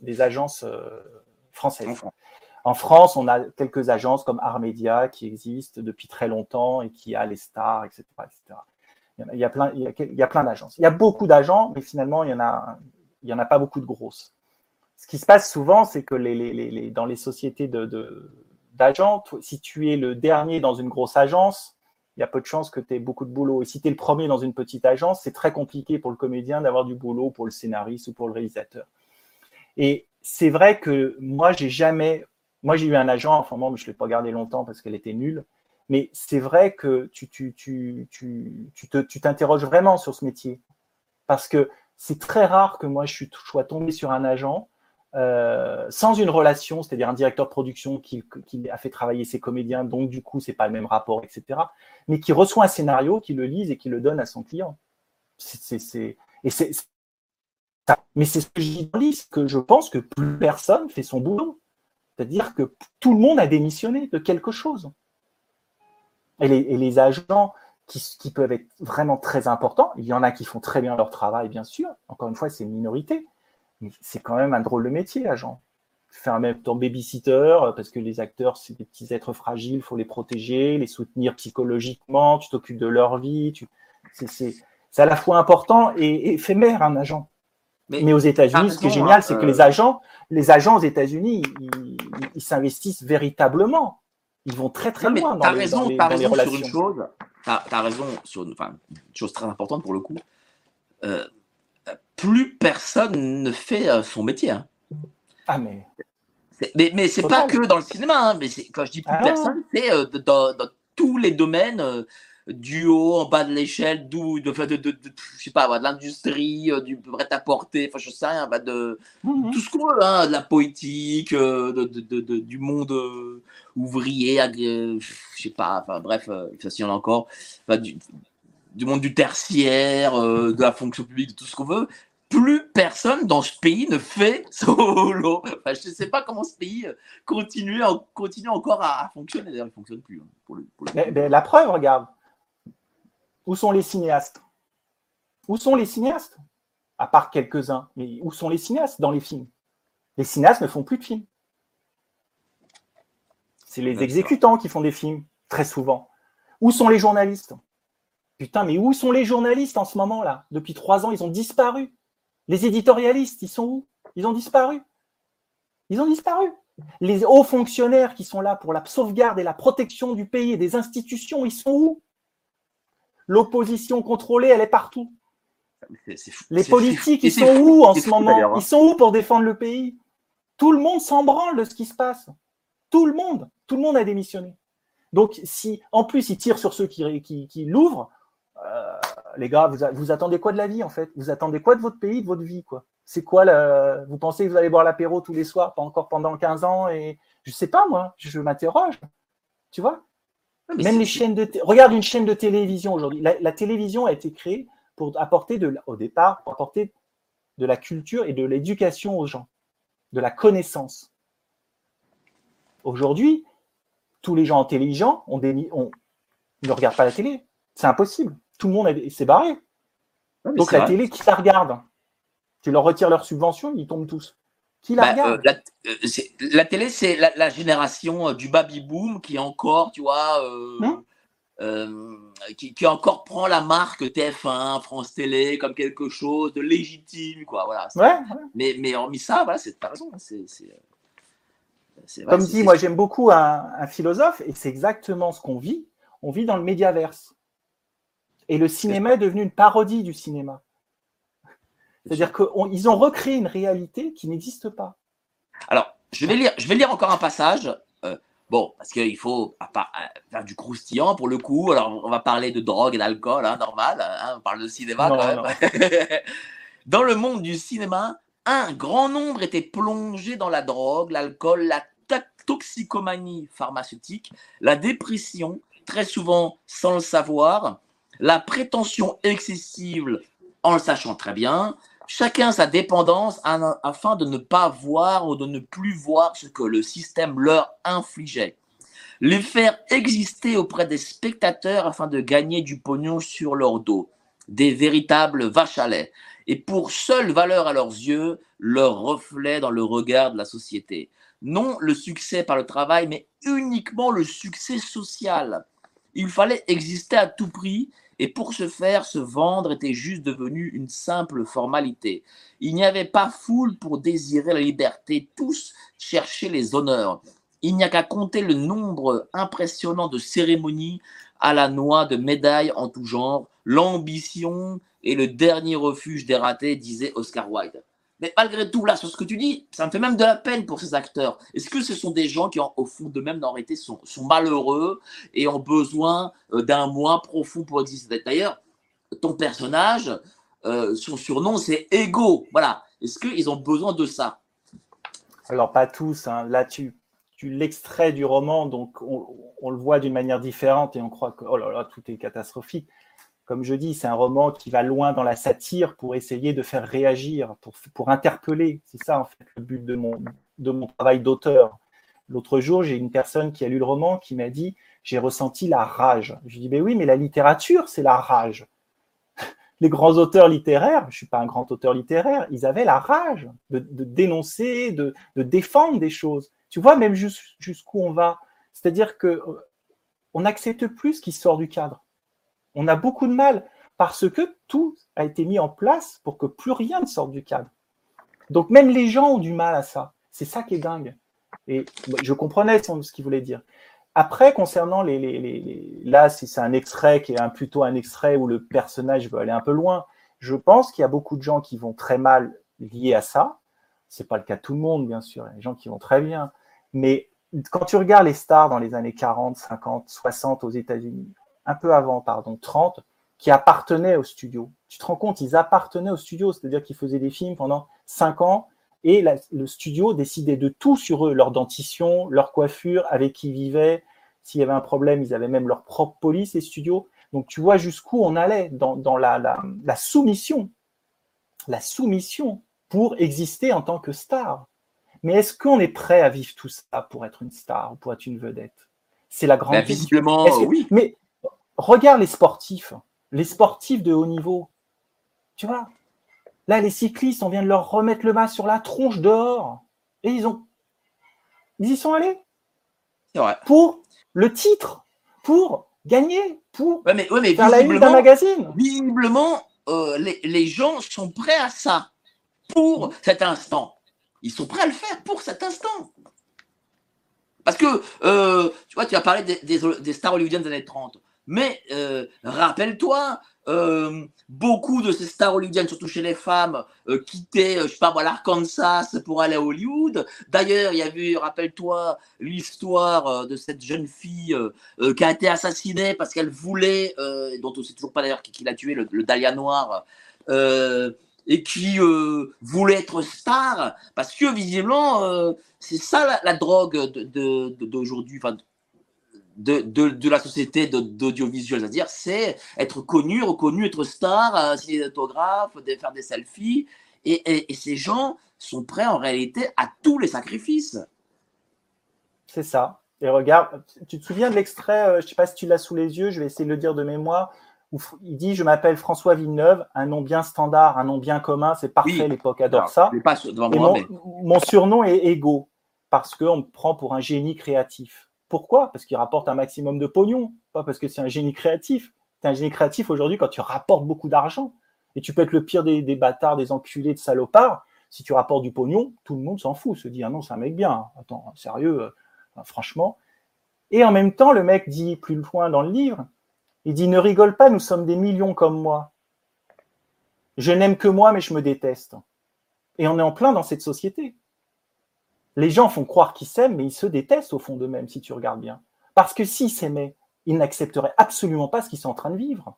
des agences euh, françaises. En France. En France, on a quelques agences comme Armedia qui existent depuis très longtemps et qui a les stars, etc. etc. Il, y a, plein, il y a, il y a plein d'agences. Il y a beaucoup d'agents, mais finalement, il y en a, il y en a pas beaucoup de grosses. Ce qui se passe souvent, c'est que les, les, les, les- dans les sociétés de, de- d'agents, toi, si tu es le dernier dans une grosse agence, il y a peu de chances que tu aies beaucoup de boulot. Et si tu es le premier dans une petite agence, c'est très compliqué pour le comédien d'avoir du boulot pour le scénariste ou pour le réalisateur. Et c'est vrai que moi, j'ai jamais. Moi, j'ai eu un agent, enfin, moi, je ne l'ai pas gardé longtemps parce qu'elle était nulle. Mais c'est vrai que tu, tu, tu, tu, tu te- tu t'interroges vraiment sur ce métier. Parce que c'est très rare que moi, je sois tombé sur un agent euh, sans une relation, c'est-à-dire un directeur de production qui, a fait travailler ses comédiens, donc du coup, c'est pas le même rapport, etc. Mais qui reçoit un scénario, qui le lise et qui le donne à son client. Mais c'est ce que je dis que je pense que plus personne fait son boulot. C'est-à-dire que tout le monde a démissionné de quelque chose. Et les, et les agents qui, qui peuvent être vraiment très importants, il y en a qui font très bien leur travail, bien sûr. Encore une fois, c'est une minorité. C'est quand même un drôle de métier, agent. Tu fais en même temps babysitter, euh, parce que les acteurs, c'est des petits êtres fragiles, il faut les protéger, les soutenir psychologiquement, tu t'occupes de leur vie. Tu... C'est, à la fois important et, éphémère, un agent. Mais, Mais aux États-Unis, ce qui est génial, hein, c'est que euh, les agents, les agents aux États-Unis, ils, s'investissent véritablement. Ils vont très très Non, loin dans les, raison, dans les- les sur une chose. As raison sur une chose très importante pour le coup. Euh, plus personne ne fait euh, son métier. hein. Ah mais Mais, mais c'est pas que dans le cinéma. hein, mais quand je dis plus Ah personne, c'est euh, dans, dans tous les domaines, euh, du haut, en bas de l'échelle, d'où, de, de, de, de- je sais pas, de l'industrie, du prêt-à-porter, enfin je sais rien, bah, de Mhm. tout ce qu'on veut, hein, de la de- du monde ouvrier, je sais pas, enfin bref, ça s'il y en a encore, du, du monde du tertiaire, euh, de la fonction publique, de tout ce qu'on veut. Plus personne dans ce pays ne fait *laughs* solo. Enfin, je ne sais pas comment ce pays euh, continue, en- continue encore à, fonctionner. D'ailleurs, il ne fonctionne plus. hein, pour le- pour le Mais- la preuve, regarde. Où sont les cinéastes? Où sont les cinéastes? À part quelques-uns. Mais où sont les cinéastes dans les films? Les cinéastes ne font plus de films. C'est les exécutants qui font des films, très souvent. Où sont les journalistes? Putain, mais où sont les journalistes en ce moment-là? Depuis trois ans, ils ont disparu. Les éditorialistes, ils sont où? Ils ont disparu. Ils ont disparu. Les hauts fonctionnaires qui sont là pour la sauvegarde et la protection du pays et des institutions, ils sont où? L'opposition contrôlée, elle est partout. C'est- c'est fou- Les politiques, ils sont fou- où en ce moment? hein. Ils sont où pour défendre le pays? Tout le monde s'en branle de ce qui se passe. Tout le monde. Tout le monde a démissionné. Donc, si en plus ils tirent sur ceux qui, qui, qui l'ouvrent, euh, les gars, vous, attendez quoi de la vie en fait? Vous attendez quoi de votre pays, de votre vie quoi? C'est quoi le... Vous pensez que vous allez boire l'apéro tous les soirs, pas encore pendant 15 ans et je sais pas moi, je m'interroge. Tu vois? Même les chaînes de regarde une chaîne de télévision aujourd'hui. La, la télévision a été créée pour apporter de, la- au départ pour apporter de la culture et de l'éducation aux gens, de la connaissance. Aujourd'hui, tous les gens intelligents ont des, ne regardent pas la télé. C'est impossible. Tout le monde est- s'est barré. Donc la vrai. télé, qui la regarde Tu leur retires leur subvention, ils tombent tous. Qui la Bah, regarde euh, la, euh, la télé, c'est la, la génération euh, du baby boom qui est encore, tu vois, Hmm. qui, qui encore prend la marque TF1, France Télé comme quelque chose de légitime, quoi. Voilà. Ouais, ouais. Mais, mais hormis ça, voilà, c'est t'as raison. C'est, ouais, Comme dit, moi j'aime beaucoup un, un philosophe, et c'est exactement ce qu'on vit. On vit dans le médiaverse. Et le cinéma est devenu une parodie du cinéma. C'est-à-dire qu'ils ont recréé une réalité qui n'existe pas. Alors, je vais lire, je vais lire encore un passage. euh, bon, parce qu'il faut à part- à faire du croustillant pour le coup. Alors, on va parler de drogue et d'alcool, hein, normal. hein, on parle de cinéma Non, quand même. *laughs* Dans le monde du cinéma, un grand nombre était plongé dans la drogue, l'alcool, la toxicomanie pharmaceutique, la dépression, très souvent sans le savoir, la prétention excessive en le sachant très bien, chacun sa dépendance en- afin de ne pas voir ou de ne plus voir ce que le système leur infligeait. Les faire exister auprès des spectateurs afin de gagner du pognon sur leur dos. Des véritables vaches à lait. Et pour seule valeur à leurs yeux, leur reflet dans le regard de la société. Non le succès par le travail, mais uniquement le succès social. Il fallait exister à tout prix et pour ce faire, se vendre était juste devenu une simple formalité. Il n'y avait pas foule pour désirer la liberté, tous cherchaient les honneurs. Il n'y a qu'à compter le nombre impressionnant de cérémonies à la noix de médailles en tout genre. L'ambition est le dernier refuge des ratés, disait Oscar Wilde. Mais malgré tout, là, sur ce que tu dis, ça me fait même de la peine pour ces acteurs. Est-ce que ce sont des gens qui, au fond d'eux-mêmes, en réalité, sont, malheureux et ont besoin euh, d'un moi profond pour exister? D'ailleurs, ton personnage, euh, son surnom, c'est Ego. Voilà. Est-ce qu'ils ont besoin de ça? Alors, pas tous. hein. Là, tu, tu l'extrais du roman, donc on, on le voit d'une manière différente et on croit que oh là là, tout est catastrophique. Comme je dis, c'est un roman qui va loin dans la satire pour essayer de faire réagir, pour, interpeller. C'est ça, en fait, le but de mon, travail d'auteur. L'autre jour, j'ai une personne qui a lu le roman qui m'a dit J'ai ressenti la rage. Je dis Ben oui, mais la littérature, c'est la rage. *laughs* Les grands auteurs littéraires, je ne suis pas un grand auteur littéraire, ils avaient la rage de, dénoncer, de, défendre des choses. Tu vois, même jus- jusqu'où on va. C'est-à-dire que euh, on n'accepte plus ce qui sort du cadre. On a beaucoup de mal parce que tout a été mis en place pour que plus rien ne sorte du cadre. Donc même les gens ont du mal à ça. C'est ça qui est dingue. Et je comprenais ce qu'il voulait dire. Après, concernant les- les- là, si c'est un extrait qui est un, plutôt un extrait où le personnage veut aller un peu loin, je pense qu'il y a beaucoup de gens qui vont très mal liés à ça. C'est pas le cas de tout le monde, bien sûr. Il y a des gens qui vont très bien. Mais quand tu regardes les stars dans les années 40, 50, 60 aux États-Unis, un peu avant, pardon, 30, qui appartenaient au studio. Tu te rends compte, ils appartenaient au studio, c'est-à-dire qu'ils faisaient des films pendant 5 ans et la- le studio décidait de tout sur eux, leur dentition, leur coiffure, avec qui ils vivaient. S'il y avait un problème, ils avaient même leur propre police, les studios. Donc tu vois jusqu'où on allait dans, dans la, la- la soumission. La soumission pour exister en tant que star. Mais est-ce qu'on est prêt à vivre tout ça pour être une star ou pour être une vedette? C'est la grande Ben, question. Visiblement, que- oui. Mais regarde les sportifs, les sportifs de haut niveau. Tu vois, là, les cyclistes, on vient de leur remettre le masque sur la tronche dehors. Et ils ont. Ils y sont allés pour le titre, pour gagner, pour Ouais, mais, ouais, mais faire la une d'un visiblement, magazine. visiblement euh, les, les gens sont prêts à ça pour cet instant. Ils sont prêts à le faire pour cet instant. Parce que, euh, tu vois, tu as parlé des, des- des stars hollywoodiennes des années 30. Mais euh, rappelle-toi, euh, beaucoup de ces stars hollywoodiennes, surtout chez les femmes, euh, quittaient, je sais pas l'Arkansas pour aller à Hollywood. D'ailleurs, il y a eu, rappelle-toi, l'histoire de cette jeune fille qui a été assassinée parce qu'elle voulait, dont on ne sait toujours pas d'ailleurs qui, l'a tué, le, le Dahlia noir, et qui voulait être star, parce que visiblement, c'est ça la, la drogue de- de- de- d'aujourd'hui, enfin, de, de, de la société d'audiovisuel, c'est-à-dire c'est être connu, reconnu, être star, euh, signer des autographes, faire des selfies, et, et- et ces gens sont prêts en réalité à tous les sacrifices. C'est ça. Et regarde, tu te souviens de l'extrait, euh, je ne sais pas si tu l'as sous les yeux, je vais essayer de le dire de mémoire, il dit Je m'appelle François Villeneuve, un nom bien standard, un nom bien commun, c'est parfait, l'époque adore ça. mon, surnom est Ego, parce qu'on me prend pour un génie créatif. Pourquoi? Parce qu'il rapporte un maximum de pognon, pas parce que c'est un génie créatif. C'est un génie créatif aujourd'hui quand tu rapportes beaucoup d'argent. Et tu peux être le pire des, bâtards, des enculés, de salopards. Si tu rapportes du pognon, tout le monde s'en fout, se dit Ah non, c'est un mec bien. Attends, sérieux, euh, franchement. Et en même temps, le mec dit plus loin dans le livre il dit Ne rigole pas, nous sommes des millions comme moi. Je n'aime que moi, mais je me déteste. Et on est en plein dans cette société. Les gens font croire qu'ils s'aiment, mais ils se détestent au fond d'eux-mêmes, si tu regardes bien. Parce que s'ils s'aimaient, ils n'accepteraient absolument pas ce qu'ils sont en train de vivre.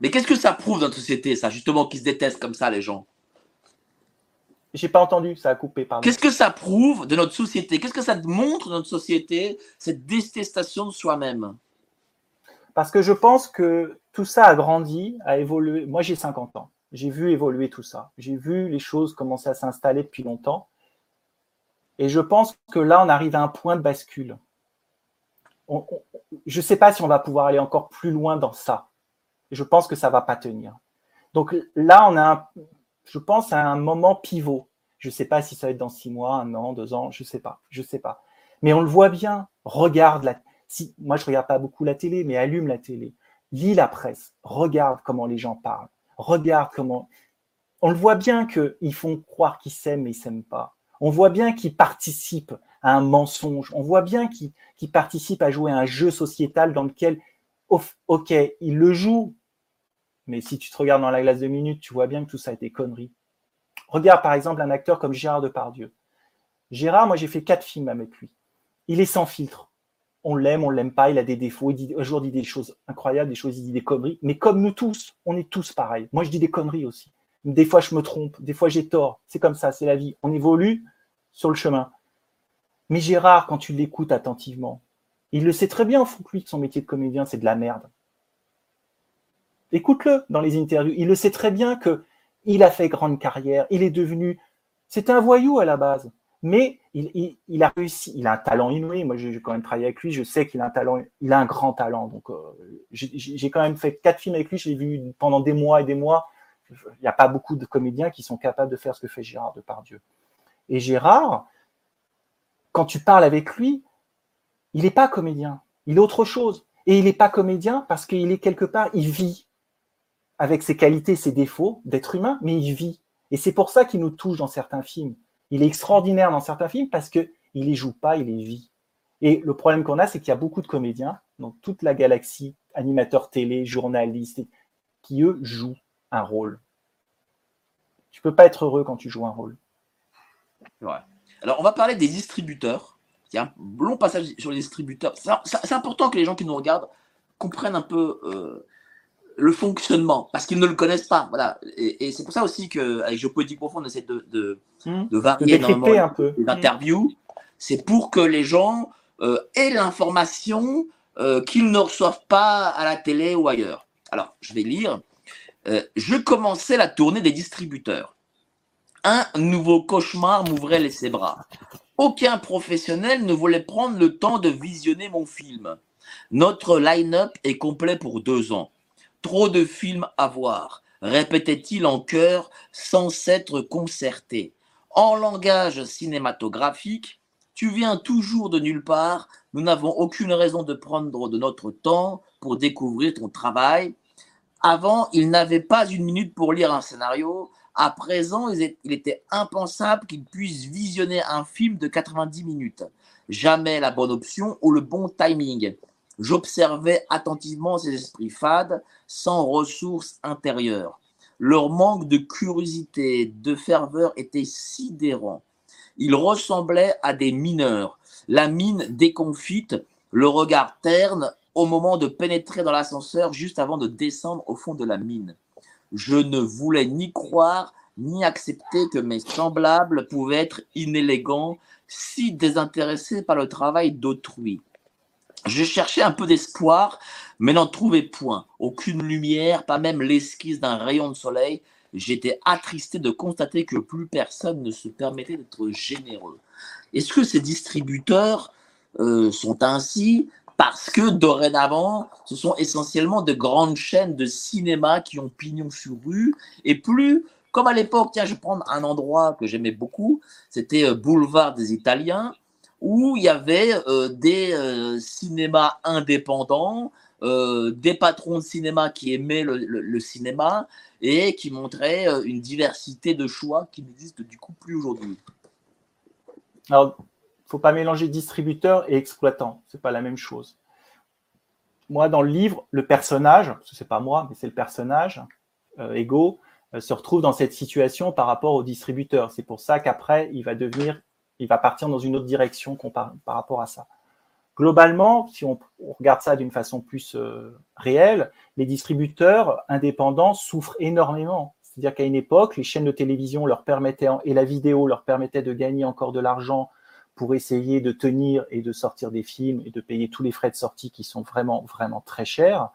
Mais qu'est-ce que ça prouve dans notre société, ça, justement, qu'ils se détestent comme ça, les gens? J'ai pas entendu, ça a coupé, Qu'est-ce que ça prouve de notre société? Qu'est-ce que ça montre de notre société, cette détestation de soi-même? Parce que je pense que tout ça a grandi, a évolué. Moi, j'ai 50 ans. J'ai vu évoluer tout ça. J'ai vu les choses commencer à s'installer depuis longtemps. Et je pense que là, on arrive à un point de bascule. je ne sais pas si on va pouvoir aller encore plus loin dans ça. Je pense que ça ne va pas tenir. Donc là, on a, je pense, à un moment pivot. Je ne sais pas si ça va être dans six mois, un an, deux ans, je ne sais pas. Je sais pas. Mais on le voit bien. Regarde la, si, moi, je regarde pas beaucoup la télé, mais allume la télé, lis la presse, regarde comment les gens parlent, regarde comment. On le voit bien qu'ils font croire qu'ils s'aiment, mais ils s'aiment pas. On voit bien qu'ils participent à un mensonge. On voit bien qu'ils participent à jouer à un jeu sociétal dans lequel, ok, ils le jouent, mais si tu te regardes dans la glace de minutes, tu vois bien que tout ça a été connerie. Regarde par exemple un acteur comme Gérard Depardieu. Gérard, moi j'ai fait quatre films avec lui. Il est sans filtre on l'aime, on l'aime pas, il a des défauts, il dit, un jour il dit des choses incroyables, des choses, il dit des conneries, mais comme nous tous, on est tous pareils. Moi, je dis des conneries aussi. Des fois, je me trompe, des fois, j'ai tort. C'est comme ça, c'est la vie. On évolue sur le chemin. Mais Gérard, quand tu l'écoutes attentivement, il le sait très bien au fond que lui, que son métier de comédien, c'est de la merde. Écoute-le dans les interviews. Il le sait très bien que il a fait grande carrière. Il est devenu. C'est un voyou à la base mais il, a réussi, il a un talent inouï. Moi, j'ai quand même travaillé avec lui, je sais qu'il a un talent, il a un grand talent. Euh, j'ai quand même fait quatre films avec lui, je l'ai vu pendant des mois et des mois. Il n'y a pas beaucoup de comédiens qui sont capables de faire ce que fait Gérard Depardieu. Et Gérard, quand tu parles avec lui, il n'est pas comédien, il est autre chose. Et il n'est pas comédien parce qu'il est quelque part, il vit avec ses qualités, ses défauts d'être humain, mais il vit. Et c'est pour ça qu'il nous touche dans certains films. Il est extraordinaire dans certains films parce qu'il ne les joue pas, il les vit. Et le problème qu'on a, c'est qu'il y a beaucoup de comédiens dans toute la galaxie, animateurs télé, journalistes, qui eux jouent un rôle. Tu peux pas être heureux quand tu joues un rôle. Ouais. Alors, on va parler des distributeurs. Il y a un long passage sur les distributeurs. C'est important que les gens qui nous regardent comprennent un peu euh, le fonctionnement, parce qu'ils ne le connaissent pas. Voilà. Et, c'est pour ça aussi qu'avec Géopolitique Profonde, on essaie de, de, mmh. de varier un peu. les interviews. C'est pour que les gens euh, aient l'information euh, qu'ils ne reçoivent pas à la télé ou ailleurs. Alors, je vais lire. Euh, je commençais la tournée des distributeurs. Un nouveau cauchemar m'ouvrait les bras. Aucun professionnel ne voulait prendre le temps de visionner mon film. Notre line-up est complet pour deux ans. Trop de films à voir, répétait-il en chœur sans s'être concerté. En langage cinématographique, tu viens toujours de nulle part, nous n'avons aucune raison de prendre de notre temps pour découvrir ton travail. Avant, il n'avait pas une minute pour lire un scénario. À présent, il était impensable qu'il puisse visionner un film de 90 minutes. Jamais la bonne option ou le bon timing. J'observais attentivement ces esprits fades, sans ressources intérieures. Leur manque de curiosité, de ferveur était sidérant. Ils ressemblaient à des mineurs, la mine déconfite, le regard terne au moment de pénétrer dans l'ascenseur juste avant de descendre au fond de la mine. Je ne voulais ni croire ni accepter que mes semblables pouvaient être inélégants, si désintéressés par le travail d'autrui. Je cherchais un peu d'espoir, mais n'en trouvais point. Aucune lumière, pas même l'esquisse d'un rayon de soleil. J'étais attristé de constater que plus personne ne se permettait d'être généreux. Est-ce que ces distributeurs euh, sont ainsi parce que dorénavant, ce sont essentiellement de grandes chaînes de cinéma qui ont pignon sur rue, et plus, comme à l'époque, tiens, je vais prendre un endroit que j'aimais beaucoup, c'était euh, Boulevard des Italiens, où il y avait euh, des euh, cinémas indépendants, des patrons de cinéma qui aimaient le, cinéma et qui montraient une diversité de choix qui n'existe du coup plus aujourd'hui. Alors, faut pas mélanger distributeur et exploitant. C'est pas la même chose. Moi, dans le livre, le personnage, ce n'est pas moi, mais c'est le personnage, euh, Ego, euh, se retrouve dans cette situation par rapport au distributeur. C'est pour ça qu'après, il va devenir, il va partir dans une autre direction par, par rapport à ça. Globalement, si on, regarde ça d'une façon plus euh, réelle, les distributeurs indépendants souffrent énormément. C'est-à-dire qu'à une époque, les chaînes de télévision leur permettaient, et la vidéo leur permettait de gagner encore de l'argent pour essayer de tenir et de sortir des films et de payer tous les frais de sortie qui sont vraiment, vraiment très chers.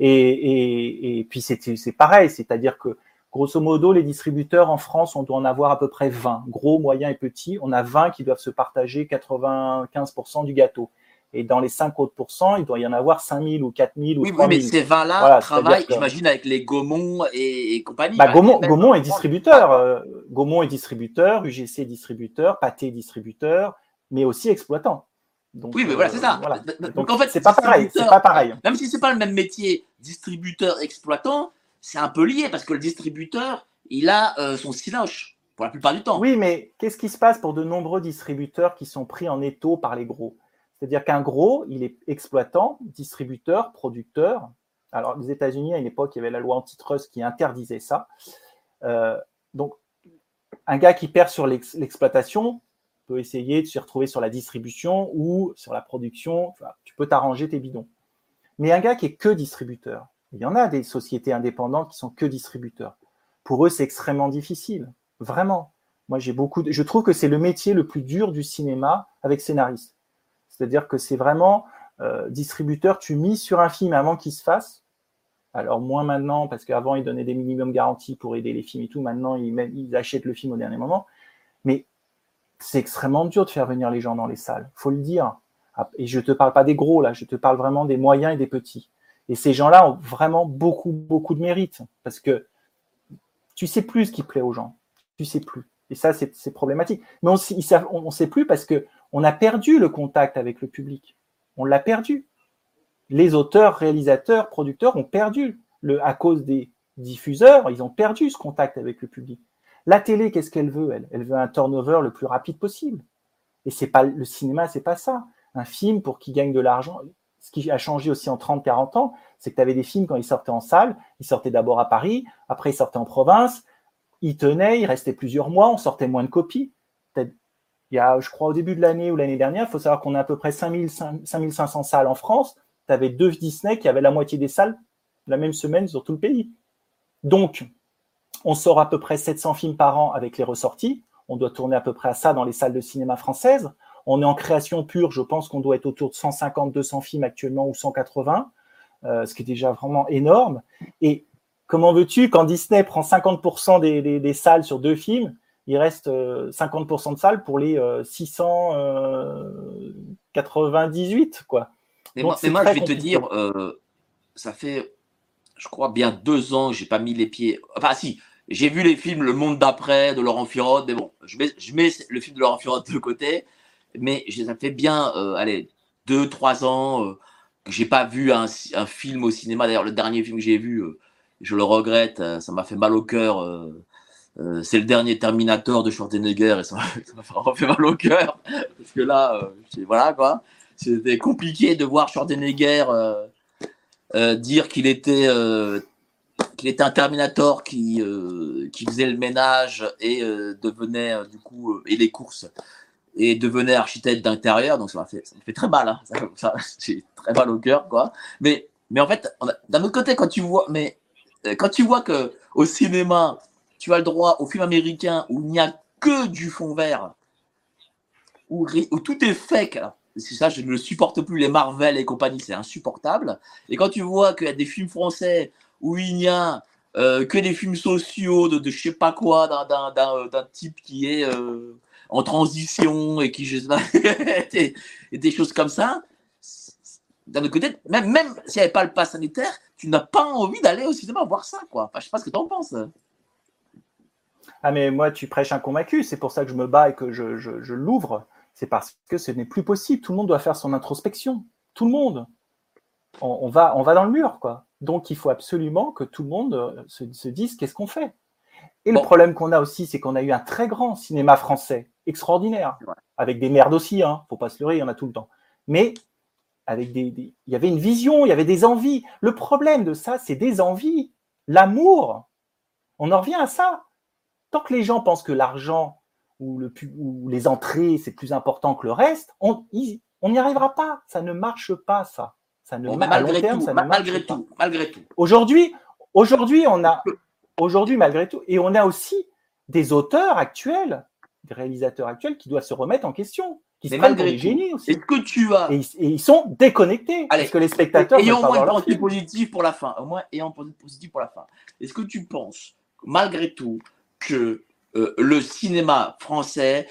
Et, et, puis c'est pareil, c'est-à-dire que grosso modo, les distributeurs en France, on doit en avoir à peu près 20, gros, moyens et petits. On a 20 qui doivent se partager 95% du gâteau. Et dans les 5 autres pourcents, il doit y en avoir 5000 ou 4000 ou oui, Oui, mais ces 20-là travaillent, j'imagine, avec les Gaumont et, compagnie. Bah, Gaumont, Gaumont, est distributeur. Euh, Gaumont est distributeur, UGC est distributeur, Pathé distributeur, mais aussi exploitant. oui, mais voilà, c'est ça. Euh, Donc, en fait, c'est pas pareil. C'est pas pareil. Même si c'est pas le même métier, distributeur, exploitant, c'est un peu lié parce que le distributeur, il a euh, son siloche pour la plupart du temps. Oui, mais qu'est-ce qui se passe pour de nombreux distributeurs qui sont pris en étau par les gros? C'est-à-dire qu'un gros, il est exploitant, distributeur, producteur. Alors, aux États-Unis, à une époque, il y avait la loi antitrust qui interdisait ça. Euh, donc, un gars qui perd sur l'exploitation peut essayer de se retrouver sur la distribution ou sur la production. tu peux t'arranger tes bidons. Mais un gars qui est que distributeur, il y en a des sociétés indépendantes qui sont que distributeurs. Pour eux, c'est extrêmement difficile. Vraiment. Moi, j'ai beaucoup. Je trouve que c'est le métier le plus dur du cinéma avec scénariste. C'est-à-dire que c'est vraiment euh, distributeur. Tu mises sur un film avant qu'il se fasse. Alors moins maintenant parce qu'avant ils donnaient des minimums garanties pour aider les films et tout. Maintenant ils achètent le film au dernier moment. C'est extrêmement dur de faire venir les gens dans les salles, faut le dire. Ah, et je te parle pas des gros là, je te parle vraiment des moyens et des petits. Et ces gens-là ont vraiment beaucoup, beaucoup de mérite parce que tu sais plus ce qui plaît aux gens, tu sais plus. Et ça, c'est problématique. Mais on ne sait plus parce que on a perdu le contact avec le public. On l'a perdu. Les auteurs, réalisateurs, producteurs ont perdu à cause des diffuseurs, ils ont perdu ce contact avec le public. La télé, qu'est-ce qu'elle veut? Elle veut un turnover le plus rapide possible. Et c'est pas le cinéma, c'est pas ça. Un film pour qu'il gagne de l'argent. Ce qui a changé aussi en 30-40 ans, c'est que tu avais des films quand ils sortaient en salle, ils sortaient d'abord à Paris, après ils sortaient en province, ils tenaient, ils restaient plusieurs mois, on sortait moins de copies. Il y a, je crois, au début de l'année ou l'année dernière, il faut savoir qu'on a à peu près 5000, 5500 salles en France. Tu avais deux Disney qui avaient la moitié des salles la même semaine sur tout le pays. Donc, on sort à peu près 700 films par an avec les ressorties. On doit tourner à peu près à ça dans les salles de cinéma françaises. On est en création pure, je pense qu'on doit être autour de 150-200 films actuellement ou 180, euh, ce qui est déjà vraiment énorme. Et comment veux-tu, quand Disney prend 50% des, salles sur deux films, il reste 50% euh, de salles pour les 698, euh, quoi. Mais moi, je vais te dire, ça fait, je crois, bien deux ans que j'ai pas mis les pieds. Enfin, si, j'ai vu les films Le Monde d'après de Laurent Furod, mais bon, je mets, le film de Laurent Furod de côté, mais ça fait bien, euh, allez, deux, trois ans euh, que j'ai pas vu un, film au cinéma. D'ailleurs, le dernier film que j'ai vu, euh, je le regrette, euh, ça m'a fait mal au cœur. C'est le dernier Terminator de Schwarzenegger et ça m'a fait mal au cœur parce que là, voilà quoi, c'était compliqué de voir Schwarzenegger dire qu'il était qu'il était un Terminator qui, euh, qui faisait le ménage et euh, devenait euh, du coup et les courses et devenait architecte d'intérieur. Donc ça m'a fait, ça très mal, hein. ça, *laughs* j'ai très mal au cœur quoi. Mais mais en fait, d'un autre côté, quand tu vois, mais quand tu vois que au cinéma, tu as le droit au film américain où il n'y a que du fond vert, où, où tout est fake. C'est ça, je ne le supporte plus. Les Marvel et compagnie, c'est insupportable. Et quand tu vois qu'il y a des films français où il n'y a euh, que des films sociaux de, de je sais pas quoi, d'un type qui est euh, en transition et qui, je sais pas, *laughs* et des choses comme ça. d'un autre côté, même, même s'il n'y avait pas le pass sanitaire, tu n'as pas envie d'aller au cinéma voir ça, quoi. Enfin, je sais pas ce que tu en penses. Ah, mais moi, tu prêches un convaincu. C'est pour ça que je me bats et que je, je l'ouvre. C'est parce que ce n'est plus possible. Tout le monde doit faire son introspection. Tout le monde on, va, on va dans le mur, quoi. Donc, il faut absolument que tout le monde euh, se, dise qu'est-ce qu'on fait. Et le problème qu'on a aussi, c'est qu'on a eu un très grand cinéma français, extraordinaire, avec des merdes aussi, hein, faut pas se leurrer, il y en a tout le temps. Mais avec des, il y avait une vision, il y avait des envies. Le problème de ça, c'est des envies, l'amour. On en revient à ça. Tant que les gens pensent que l'argent ou, le, ou les entrées, c'est plus important que le reste, on n'y arrivera pas. Ça ne marche pas, ça. Ça ne, malgré, tout, malgré tout, malgré tout. Aujourd'hui, aujourd'hui, on a, aujourd'hui, malgré tout, et on a aussi des auteurs actuels, des réalisateurs actuels qui doivent se remettre en question, qui se malgré des génies aussi. Est-ce que tu as et, ils sont déconnectés Allez, parce que les spectateurs. Ayant au moins une positive pour la fin. Au moins, ayant une positive pour la fin. Est-ce que tu penses, malgré tout, que euh, le cinéma français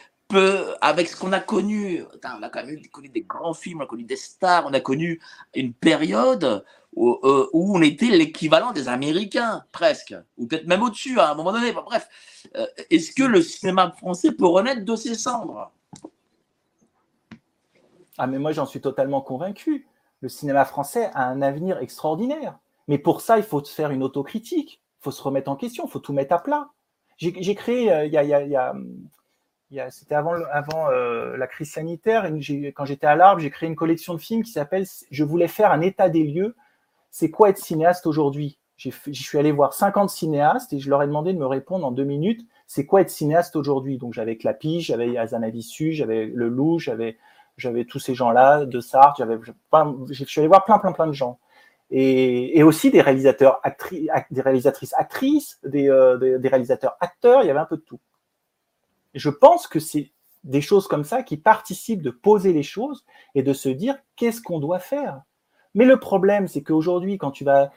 avec ce qu'on a connu, on a quand même connu des grands films, on a connu des stars, on a connu une période où, euh, on était l'équivalent des Américains, presque, ou peut-être même au-dessus à un moment donné. bref, euh, est-ce que le cinéma français peut renaître de ses cendres? Ah, mais moi j'en suis totalement convaincu. Le cinéma français a un avenir extraordinaire. Mais pour ça, il faut faire une autocritique. Il faut se remettre en question, il faut tout mettre à plat. J'ai créé, euh, il y a c'était avant, euh, la crise sanitaire. quand j'étais à l'Arbre, j'ai créé une collection de films qui s'appelle Je voulais faire un état des lieux. C'est quoi être cinéaste aujourd'hui? Je suis allé voir 50 cinéastes et je leur ai demandé de me répondre en deux minutes c'est quoi être cinéaste aujourd'hui? Donc j'avais Clapiche, j'avais Azanavissu, j'avais Le Loup, j'avais tous ces gens-là, de Sartre, je suis allé voir plein, plein, plein de gens. Et, aussi des réalisateurs, des réalisatrices actrices, euh, des réalisateurs acteurs, il y avait un peu de tout je pense que c'est des choses comme ça qui participent de poser les choses et de se dire qu'est-ce qu'on doit faire? Mais le problème, c'est qu'aujourd'hui, quand tu vas,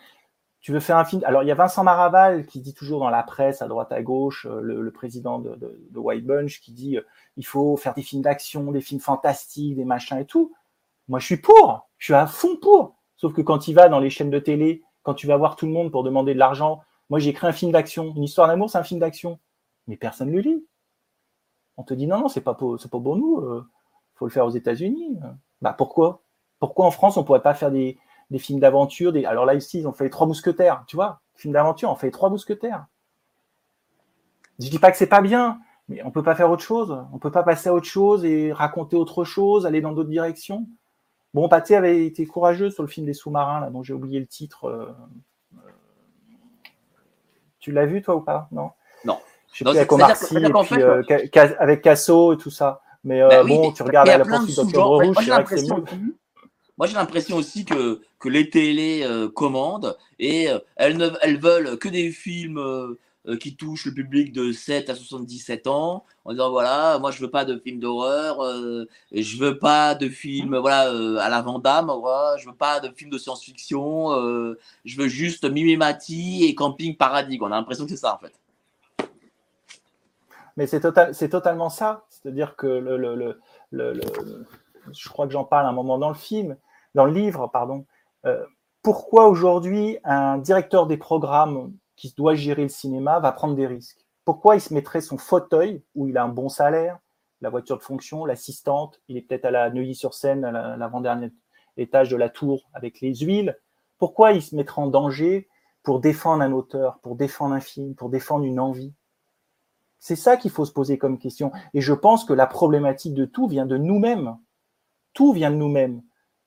tu veux faire un film, alors il y a Vincent Maraval qui dit toujours dans la presse à droite à gauche, euh, le, président de, White Bunch, qui dit euh, il faut faire des films d'action, des films fantastiques, des machins et tout. Moi, je suis pour, je suis à fond pour. Sauf que quand il va dans les chaînes de télé, quand tu vas voir tout le monde pour demander de l'argent, moi j'ai écrit un film d'action, une histoire d'amour, c'est un film d'action, mais personne ne le lit on te dit non, non, c'est pas pour, c'est pas pour nous, il euh, faut le faire aux États-Unis. Bah pourquoi? Pourquoi en France on pourrait pas faire des, films d'aventure. Alors là ici ils ont fait les trois mousquetaires, tu vois, films d'aventure, on fait les trois mousquetaires. Je dis pas que c'est pas bien, mais on peut pas faire autre chose. On peut pas passer à autre chose et raconter autre chose, aller dans d'autres directions. Bon, Pathé avait été courageux sur le film des sous-marins, là, dont j'ai oublié le titre. Euh, euh, tu l'as vu, toi, ou pas? Non? Non. Je sais avec Omar Sy, et puis, euh, avec Casso et tout ça. Mais euh, bah bon, tu regardes la poursuite d'Octobre Rouge, c'est vrai que c'est Moi, j'ai l'impression aussi que, que les télés euh, commandent et elles, ne, elles veulent que des films qui touchent le public de 7 à 77 ans en disant voilà, moi je veux pas de films d'horreur, je veux pas de films voilà, à la Vandame, voilà, je veux pas de films de science-fiction, je veux juste Mimimati et Camping Paradis. On a l'impression que c'est ça en fait. Mais c'est total, totalement ça. C'est-à-dire que le, je crois que j'en parle un moment dans le film, dans le livre, pardon. Euh, pourquoi aujourd'hui un directeur des programmes qui doit gérer le cinéma va prendre des risques? Pourquoi il se mettrait son fauteuil où il a un bon salaire, la voiture de fonction, l'assistante, il est peut-être à la Neuilly-sur-Seine, à l'avant-dernier étage de la tour avec les huiles? Pourquoi il se mettrait en danger pour défendre un auteur, pour défendre un film, pour défendre une envie? C'est ça qu'il faut se poser comme question. Et je pense que la problématique de tout vient de nous-mêmes. Tout vient de nous-mêmes.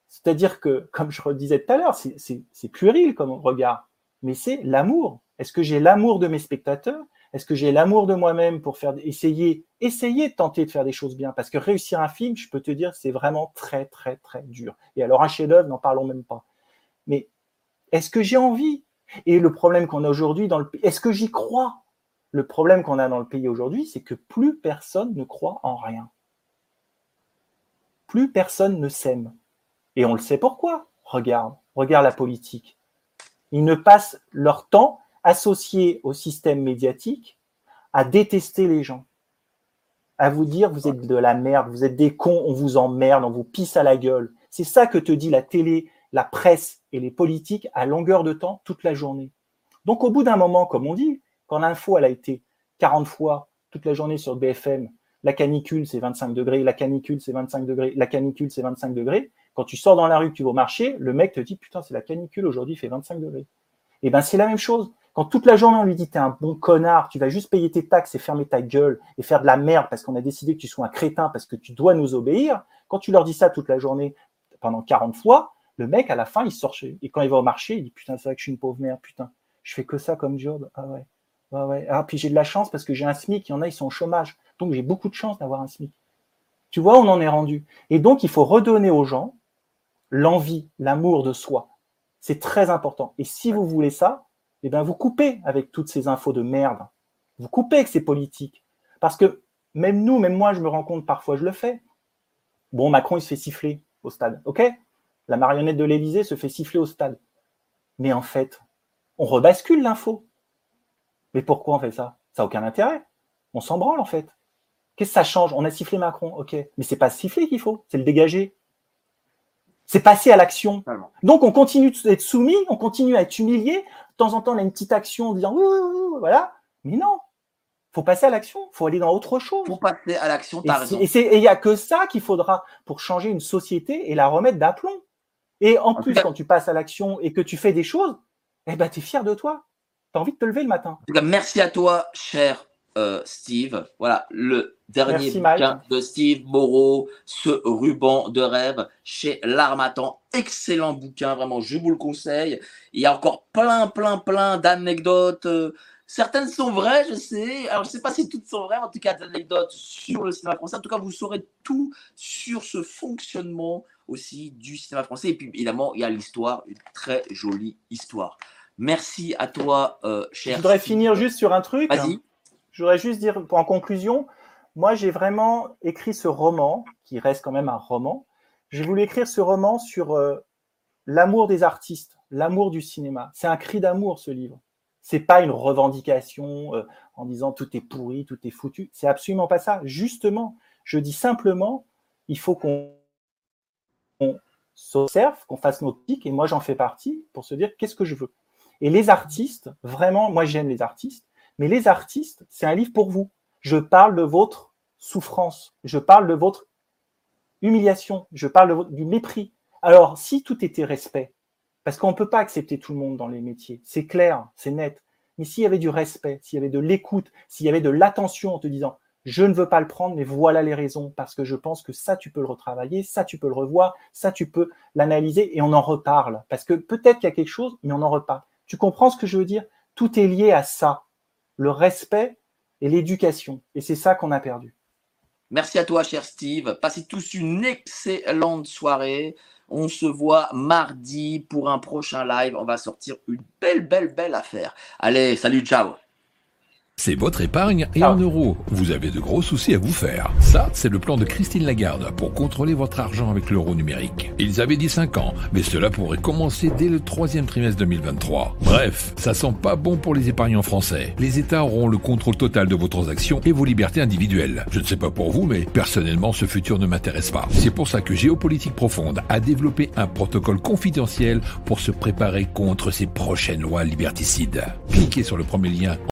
C'est-à-dire que, *laughs* comme je disais tout à l'heure, c'est puéril comme regard, mais c'est l'amour. Est-ce que j'ai l'amour de mes spectateurs? Est-ce que j'ai l'amour de moi-même pour faire essayer, essayer de tenter de faire des choses bien? Parce que réussir un film, je peux te dire, c'est vraiment très, très, très dur. Et alors, un chef-d'œuvre, n'en parlons même pas. Mais est-ce que j'ai envie? Et le problème qu'on a aujourd'hui dans le est-ce que j'y crois? Le problème qu'on a dans le pays aujourd'hui, c'est que plus personne ne croit en rien. Plus personne ne s'aime. Et on le sait pourquoi. Regarde, regarde la politique. Ils ne passent leur temps associés au système médiatique à détester les gens, à vous dire vous êtes de la merde, vous êtes des cons, on vous emmerde, on vous pisse à la gueule. C'est ça que te dit la télé la presse et les politiques à longueur de temps toute la journée. Donc au bout d'un moment, comme on dit, quand l'info elle a été 40 fois toute la journée sur BFM, la canicule c'est 25 degrés, la canicule c'est 25 degrés, la canicule c'est 25 degrés, quand tu sors dans la rue, tu vas au marché, le mec te dit putain c'est la canicule aujourd'hui, fait 25 degrés. Et eh ben c'est la même chose. Quand toute la journée on lui dit t'es un bon connard, tu vas juste payer tes taxes et fermer ta gueule et faire de la merde parce qu'on a décidé que tu sois un crétin parce que tu dois nous obéir, quand tu leur dis ça toute la journée pendant 40 fois, le mec à la fin il sort chez et quand il va au marché, il dit putain c'est vrai que je suis une pauvre merde, putain, je fais que ça comme job. Ah ouais. Ouais. Ah puis j'ai de la chance parce que j'ai un SMIC, il y en a ils sont au chômage. Donc j'ai beaucoup de chance d'avoir un SMIC. Tu vois, on en est rendu. Et donc il faut redonner aux gens l'envie, l'amour de soi. C'est très important. Et si vous voulez ça, eh bien, vous coupez avec toutes ces infos de merde. Vous coupez avec ces politiques. Parce que même nous, même moi, je me rends compte, parfois je le fais. Bon, Macron, il se fait siffler au stade. OK? La marionnette de l'Élysée se fait siffler au stade. Mais en fait, on rebascule l'info. Mais pourquoi on fait ça? Ça n'a aucun intérêt. On s'en branle, en fait. Qu'est-ce que ça change? On a sifflé Macron, ok. Mais c'est pas siffler qu'il faut, c'est le dégager. C'est passer à l'action. Donc on continue d'être soumis, on continue à être humilié. De temps en temps, on a une petite action en disant voilà. Mais non, faut passer à l'action, faut aller dans autre chose. Pour passer à l'action, raison. Et il n'y a que ça qu'il faudra pour changer une société et la remettre d'aplomb. Et en, plus, quand tu passes à l'action et que tu fais des choses, eh ben, tu es fier de toi. Tu as envie de te lever le matin. En tout cas, merci à toi, cher euh, Steve. Voilà, le dernier bouquin de Steve Moreau, ce ruban de rêve chez L'Armatan. Excellent bouquin, vraiment, je vous le conseille. Il y a encore plein, plein, plein d'anecdotes. Certaines sont vraies, je sais. Alors, je ne sais pas si toutes sont vraies, en tout cas, d'anecdotes sur le cinéma français. En tout cas, vous saurez tout sur ce fonctionnement aussi du cinéma français. Et puis, évidemment, il y a l'histoire, une très jolie histoire. Merci à toi, euh, cher. Je voudrais finir juste sur un truc. Vas-y. Je voudrais juste dire, en conclusion, moi, j'ai vraiment écrit ce roman, qui reste quand même un roman. J'ai voulu écrire ce roman sur euh, l'amour des artistes, l'amour du cinéma. C'est un cri d'amour, ce livre. C'est pas une revendication euh, en disant tout est pourri, tout est foutu. C'est absolument pas ça. Justement, je dis simplement, il faut qu'on s'observe, qu'on fasse notre pic, et moi j'en fais partie, pour se dire qu'est-ce que je veux. Et les artistes, vraiment, moi j'aime les artistes, mais les artistes, c'est un livre pour vous. Je parle de votre souffrance, je parle de votre humiliation, je parle du mépris. Alors, si tout était respect, parce qu'on ne peut pas accepter tout le monde dans les métiers, c'est clair, c'est net, mais s'il y avait du respect, s'il y avait de l'écoute, s'il y avait de l'attention en te disant, je ne veux pas le prendre, mais voilà les raisons, parce que je pense que ça, tu peux le retravailler, ça, tu peux le revoir, ça, tu peux l'analyser, et on en reparle. Parce que peut-être qu'il y a quelque chose, mais on en reparle. Tu comprends ce que je veux dire? Tout est lié à ça le respect et l'éducation. Et c'est ça qu'on a perdu. Merci à toi, cher Steve. Passez tous une excellente soirée. On se voit mardi pour un prochain live. On va sortir une belle, belle, belle affaire. Allez, salut, ciao. C'est votre épargne et en euros. Vous avez de gros soucis à vous faire. Ça, c'est le plan de Christine Lagarde pour contrôler votre argent avec l'euro numérique. Ils avaient dit 5 ans, mais cela pourrait commencer dès le troisième trimestre 2023. Bref, ça sent pas bon pour les épargnants français. Les États auront le contrôle total de vos transactions et vos libertés individuelles. Je ne sais pas pour vous, mais personnellement, ce futur ne m'intéresse pas. C'est pour ça que Géopolitique Profonde a développé un protocole confidentiel pour se préparer contre ces prochaines lois liberticides. Cliquez sur le premier lien